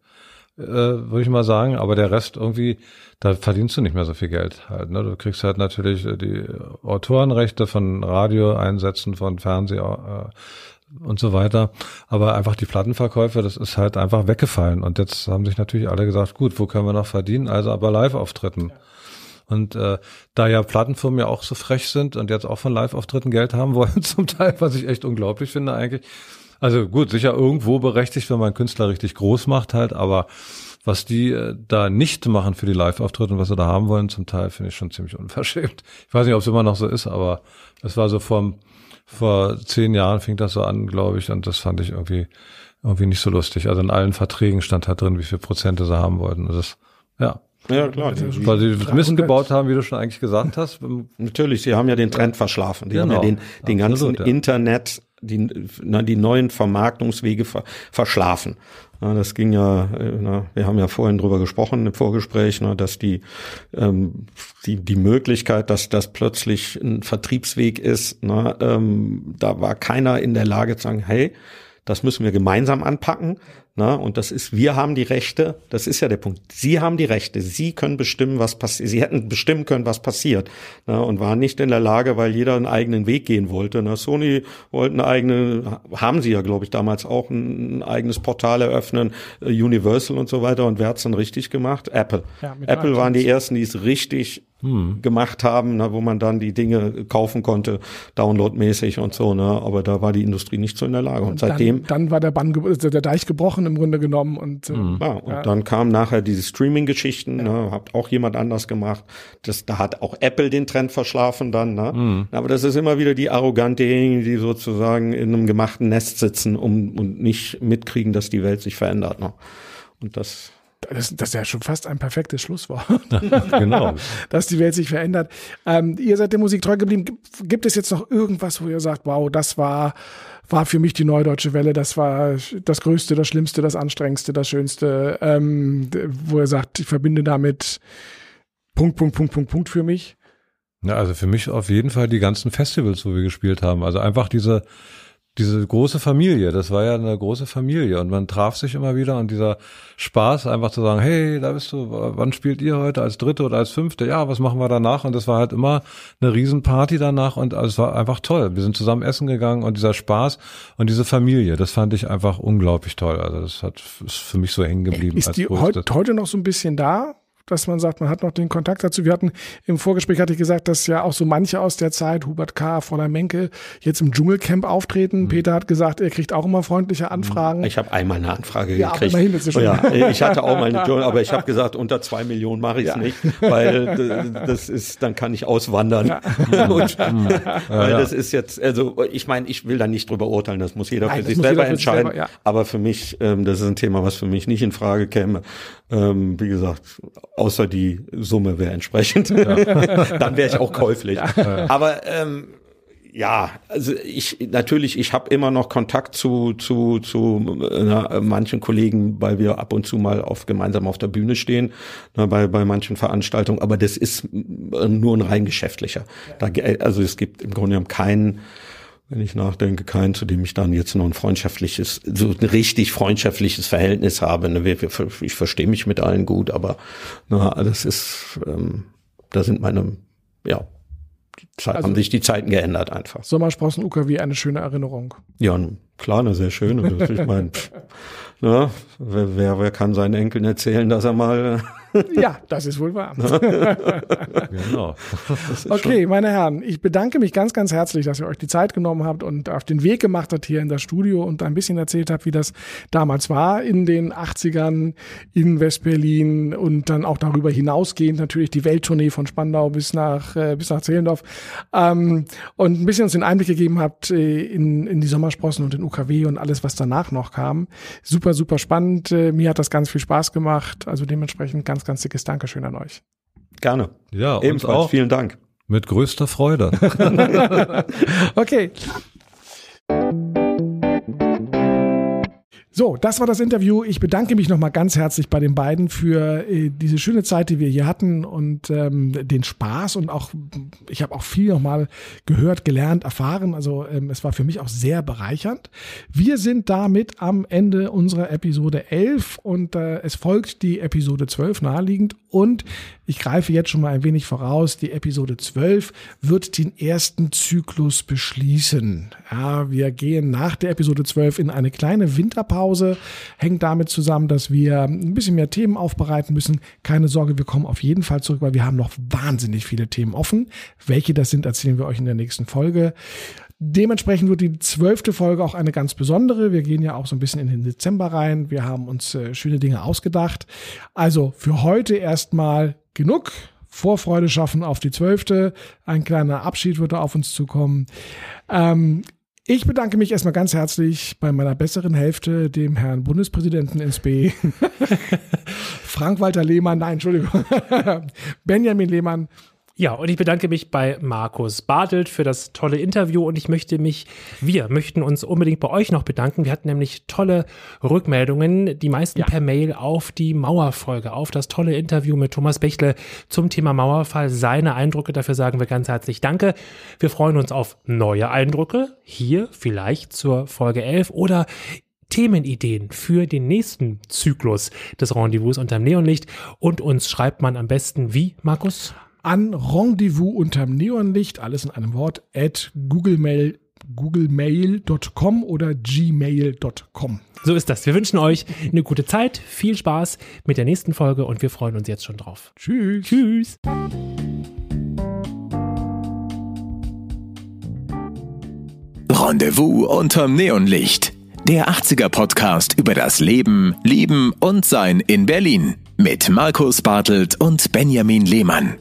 äh, würde ich mal sagen. Aber der Rest irgendwie, da verdienst du nicht mehr so viel Geld halt. Ne? Du kriegst halt natürlich äh, die Autorenrechte von Radioeinsätzen, von Fernseh, äh, und so weiter. Aber einfach die Plattenverkäufe, das ist halt einfach weggefallen. Und jetzt haben sich natürlich alle gesagt, gut, wo können wir noch verdienen? Also aber Live-Auftritten. Und äh, da ja Plattenfirmen ja auch so frech sind und jetzt auch von Live-Auftritten Geld haben wollen, zum Teil, was ich echt unglaublich finde eigentlich. Also gut, sicher irgendwo berechtigt, wenn man Künstler richtig groß macht halt, aber was die äh, da nicht machen für die Live-Auftritte und was sie da haben wollen, zum Teil finde ich schon ziemlich unverschämt. Ich weiß nicht, ob es immer noch so ist, aber es war so vom vor zehn Jahren fing das so an, glaube ich, und das fand ich irgendwie irgendwie nicht so lustig. Also in allen Verträgen stand halt drin, wie viel Prozente sie haben wollten. Das ist, ja. Ja, klar. Die, Weil sie Mist gebaut haben, wie du schon eigentlich gesagt hast. natürlich, sie haben ja den Trend verschlafen. Die haben ja Genau. den, den ganzen Absolut, ja. Internet, die, na, die neuen Vermarktungswege ver, verschlafen. Ja, das ging ja, äh, na, wir haben ja vorhin drüber gesprochen im Vorgespräch, na, dass die, ähm, die, die Möglichkeit, dass das plötzlich ein Vertriebsweg ist, na, ähm, da war keiner in der Lage zu sagen, hey, das müssen wir gemeinsam anpacken. Na, und das ist, wir haben die Rechte, das ist ja der Punkt. Sie haben die Rechte, Sie können bestimmen, was passiert. Sie hätten bestimmen können, was passiert. Na, und waren nicht in der Lage, weil jeder einen eigenen Weg gehen wollte. Na, Sony wollten eine eigene, haben sie ja, glaube ich, damals auch ein, ein eigenes Portal eröffnen, äh, Universal und so weiter. Und wer hat's dann richtig gemacht? Apple. Ja, Apple waren die ersten, die es richtig gemacht haben, na, wo man dann die Dinge kaufen konnte, downloadmäßig und so. Ne? Aber da war die Industrie nicht so in der Lage. Und seitdem Dann, dann war der, Bann, der Deich gebrochen im Grunde genommen und äh, Ja, und dann kamen nachher diese Streaming-Geschichten, ne, hat auch jemand anders gemacht. Das, da hat auch Apple den Trend verschlafen dann. Ne? Aber das ist immer wieder die arrogante, die sozusagen in einem gemachten Nest sitzen um, und nicht mitkriegen, dass die Welt sich verändert. Ne? Und das das, das ist ja schon fast ein perfektes Schlusswort. genau. dass die Welt sich verändert. Ähm, ihr seid der Musik treu geblieben. Gibt- es jetzt noch irgendwas, wo ihr sagt, wow, das war, war für mich die neue deutsche Welle, das war das Größte, das Schlimmste, das Anstrengendste, das Schönste, ähm, wo ihr sagt, ich verbinde damit Punkt, Punkt, Punkt, Punkt, Punkt für mich? Ja, also für mich auf jeden Fall die ganzen Festivals, wo wir gespielt haben. Also einfach diese, diese große Familie. Das war ja eine große Familie und man traf sich immer wieder und dieser Spaß, einfach zu sagen, hey, da bist du, wann spielt ihr heute als Dritte oder als Fünfte? Ja, was machen wir danach? Und das war halt immer eine Riesenparty danach und es war einfach toll. Wir sind zusammen essen gegangen und dieser Spaß und diese Familie, das fand ich einfach unglaublich toll. Also das hat, ist für mich so hängen geblieben. Ist als die heut, heute noch so ein bisschen da? Dass man sagt, man hat noch den Kontakt dazu. Wir hatten im Vorgespräch hatte ich gesagt, dass ja auch so manche aus der Zeit, Hubert K., Fräulein Menke, jetzt im Dschungelcamp auftreten. Mhm. Peter hat gesagt, er kriegt auch immer freundliche Anfragen. ich habe einmal eine Anfrage Ja, gekriegt. immerhin, ist schon- ja, ich hatte auch mal eine Journal, aber ich habe gesagt, unter zwei Millionen mache ich es nicht, weil das ist, dann kann ich auswandern. Und, weil das ist jetzt, also ich meine, ich will da nicht drüber urteilen, das muss jeder Nein, für sich selber für entscheiden. selber, ja. Aber für mich, ähm, das ist ein Thema, was für mich nicht in Frage käme. Ähm, wie gesagt, außer die Summe wäre entsprechend. dann wäre ich auch käuflich. Aber ähm, ja, also ich natürlich, ich habe immer noch Kontakt zu zu zu äh, na, manchen Kollegen, weil wir ab und zu mal auf gemeinsam auf der Bühne stehen, na, bei bei manchen Veranstaltungen. Aber das ist äh, nur ein rein geschäftlicher. Da, ge- also es gibt im Grunde genommen keinen wenn ich nachdenke, keinen, zu dem ich dann jetzt noch ein freundschaftliches, so ein richtig freundschaftliches Verhältnis habe. Ne, ich verstehe mich mit allen gut, aber na, das ist, ähm, da sind meine, ja, die Zeit, Also- haben sich die Zeiten geändert einfach. Sommersprossen UKW eine schöne Erinnerung. Ja, klar, eine sehr schöne. Ich meine, ne, wer, wer, wer kann seinen Enkeln erzählen, dass er mal Ja, das ist wohl wahr. Genau. Okay, meine Herren, ich bedanke mich ganz, ganz herzlich, dass ihr euch die Zeit genommen habt und auf den Weg gemacht habt hier in das Studio und ein bisschen erzählt habt, wie das damals war in den 80ern in Westberlin und dann auch darüber hinausgehend natürlich die Welttournee von Spandau bis nach, äh, bis nach Zehlendorf ähm, und ein bisschen uns den Einblick gegeben habt äh, in, in die Sommersprossen und den UKW und alles, was danach noch kam. Super, super spannend. Äh, mir hat das ganz viel Spaß gemacht. Also dementsprechend ganz, ganz dickes Dankeschön an euch. gerne. Ja, uns Ebenfalls. auch Vielen Dank. mit größter Freude. Okay. So, das war das Interview. Ich bedanke mich nochmal ganz herzlich bei den beiden für äh, diese schöne Zeit, die wir hier hatten und ähm, den Spaß und auch, ich habe auch viel nochmal gehört, gelernt, erfahren. Also ähm, es war für mich auch sehr bereichernd. Wir sind damit am Ende unserer Episode 11 und äh, es folgt die Episode 12 naheliegend und ich greife jetzt schon mal ein wenig voraus. Die Episode 12 wird den ersten Zyklus beschließen. Ja, wir gehen nach der Episode 12 in eine kleine Winterpause. Hängt damit zusammen, dass wir ein bisschen mehr Themen aufbereiten müssen. Keine Sorge, wir kommen auf jeden Fall zurück, weil wir haben noch wahnsinnig viele Themen offen. Welche das sind, erzählen wir euch in der nächsten Folge. Dementsprechend wird die zwölfte Folge auch eine ganz besondere. Wir gehen ja auch so ein bisschen in den Dezember rein. Wir haben uns äh, schöne Dinge ausgedacht. Also für heute erstmal genug. Vorfreude schaffen auf die zwölfte. Ein kleiner Abschied wird da auf uns zukommen. Ähm, Ich bedanke mich erstmal ganz herzlich bei meiner besseren Hälfte, dem Herrn Bundespräsidenten ins B. Frank-Walter Lehmann, nein, Entschuldigung. Benjamin Lehmann. Ja, und ich bedanke mich bei Markus Bartelt für das tolle Interview und ich möchte mich, wir möchten uns unbedingt bei euch noch bedanken. Wir hatten nämlich tolle Rückmeldungen, die meisten ja. per Mail auf die Mauerfolge, auf das tolle Interview mit Thomas Bechtle zum Thema Mauerfall. Seine Eindrücke, dafür sagen wir ganz herzlich Danke. Wir freuen uns auf neue Eindrücke, hier vielleicht zur Folge 11 oder Themenideen für den nächsten Zyklus des Rendezvous unterm Neonlicht und uns schreibt man am besten wie, Markus? An Rendezvous unterm Neonlicht, alles in einem Wort, at googlemail googlemail.com oder gmail.com. So ist das. Wir wünschen euch eine gute Zeit, viel Spaß mit der nächsten Folge und wir freuen uns jetzt schon drauf. Tschüss. Tschüss. Rendezvous unterm Neonlicht. Der 80er Podcast über das Leben, Lieben und Sein in Berlin mit Markus Bartelt und Benjamin Lehmann.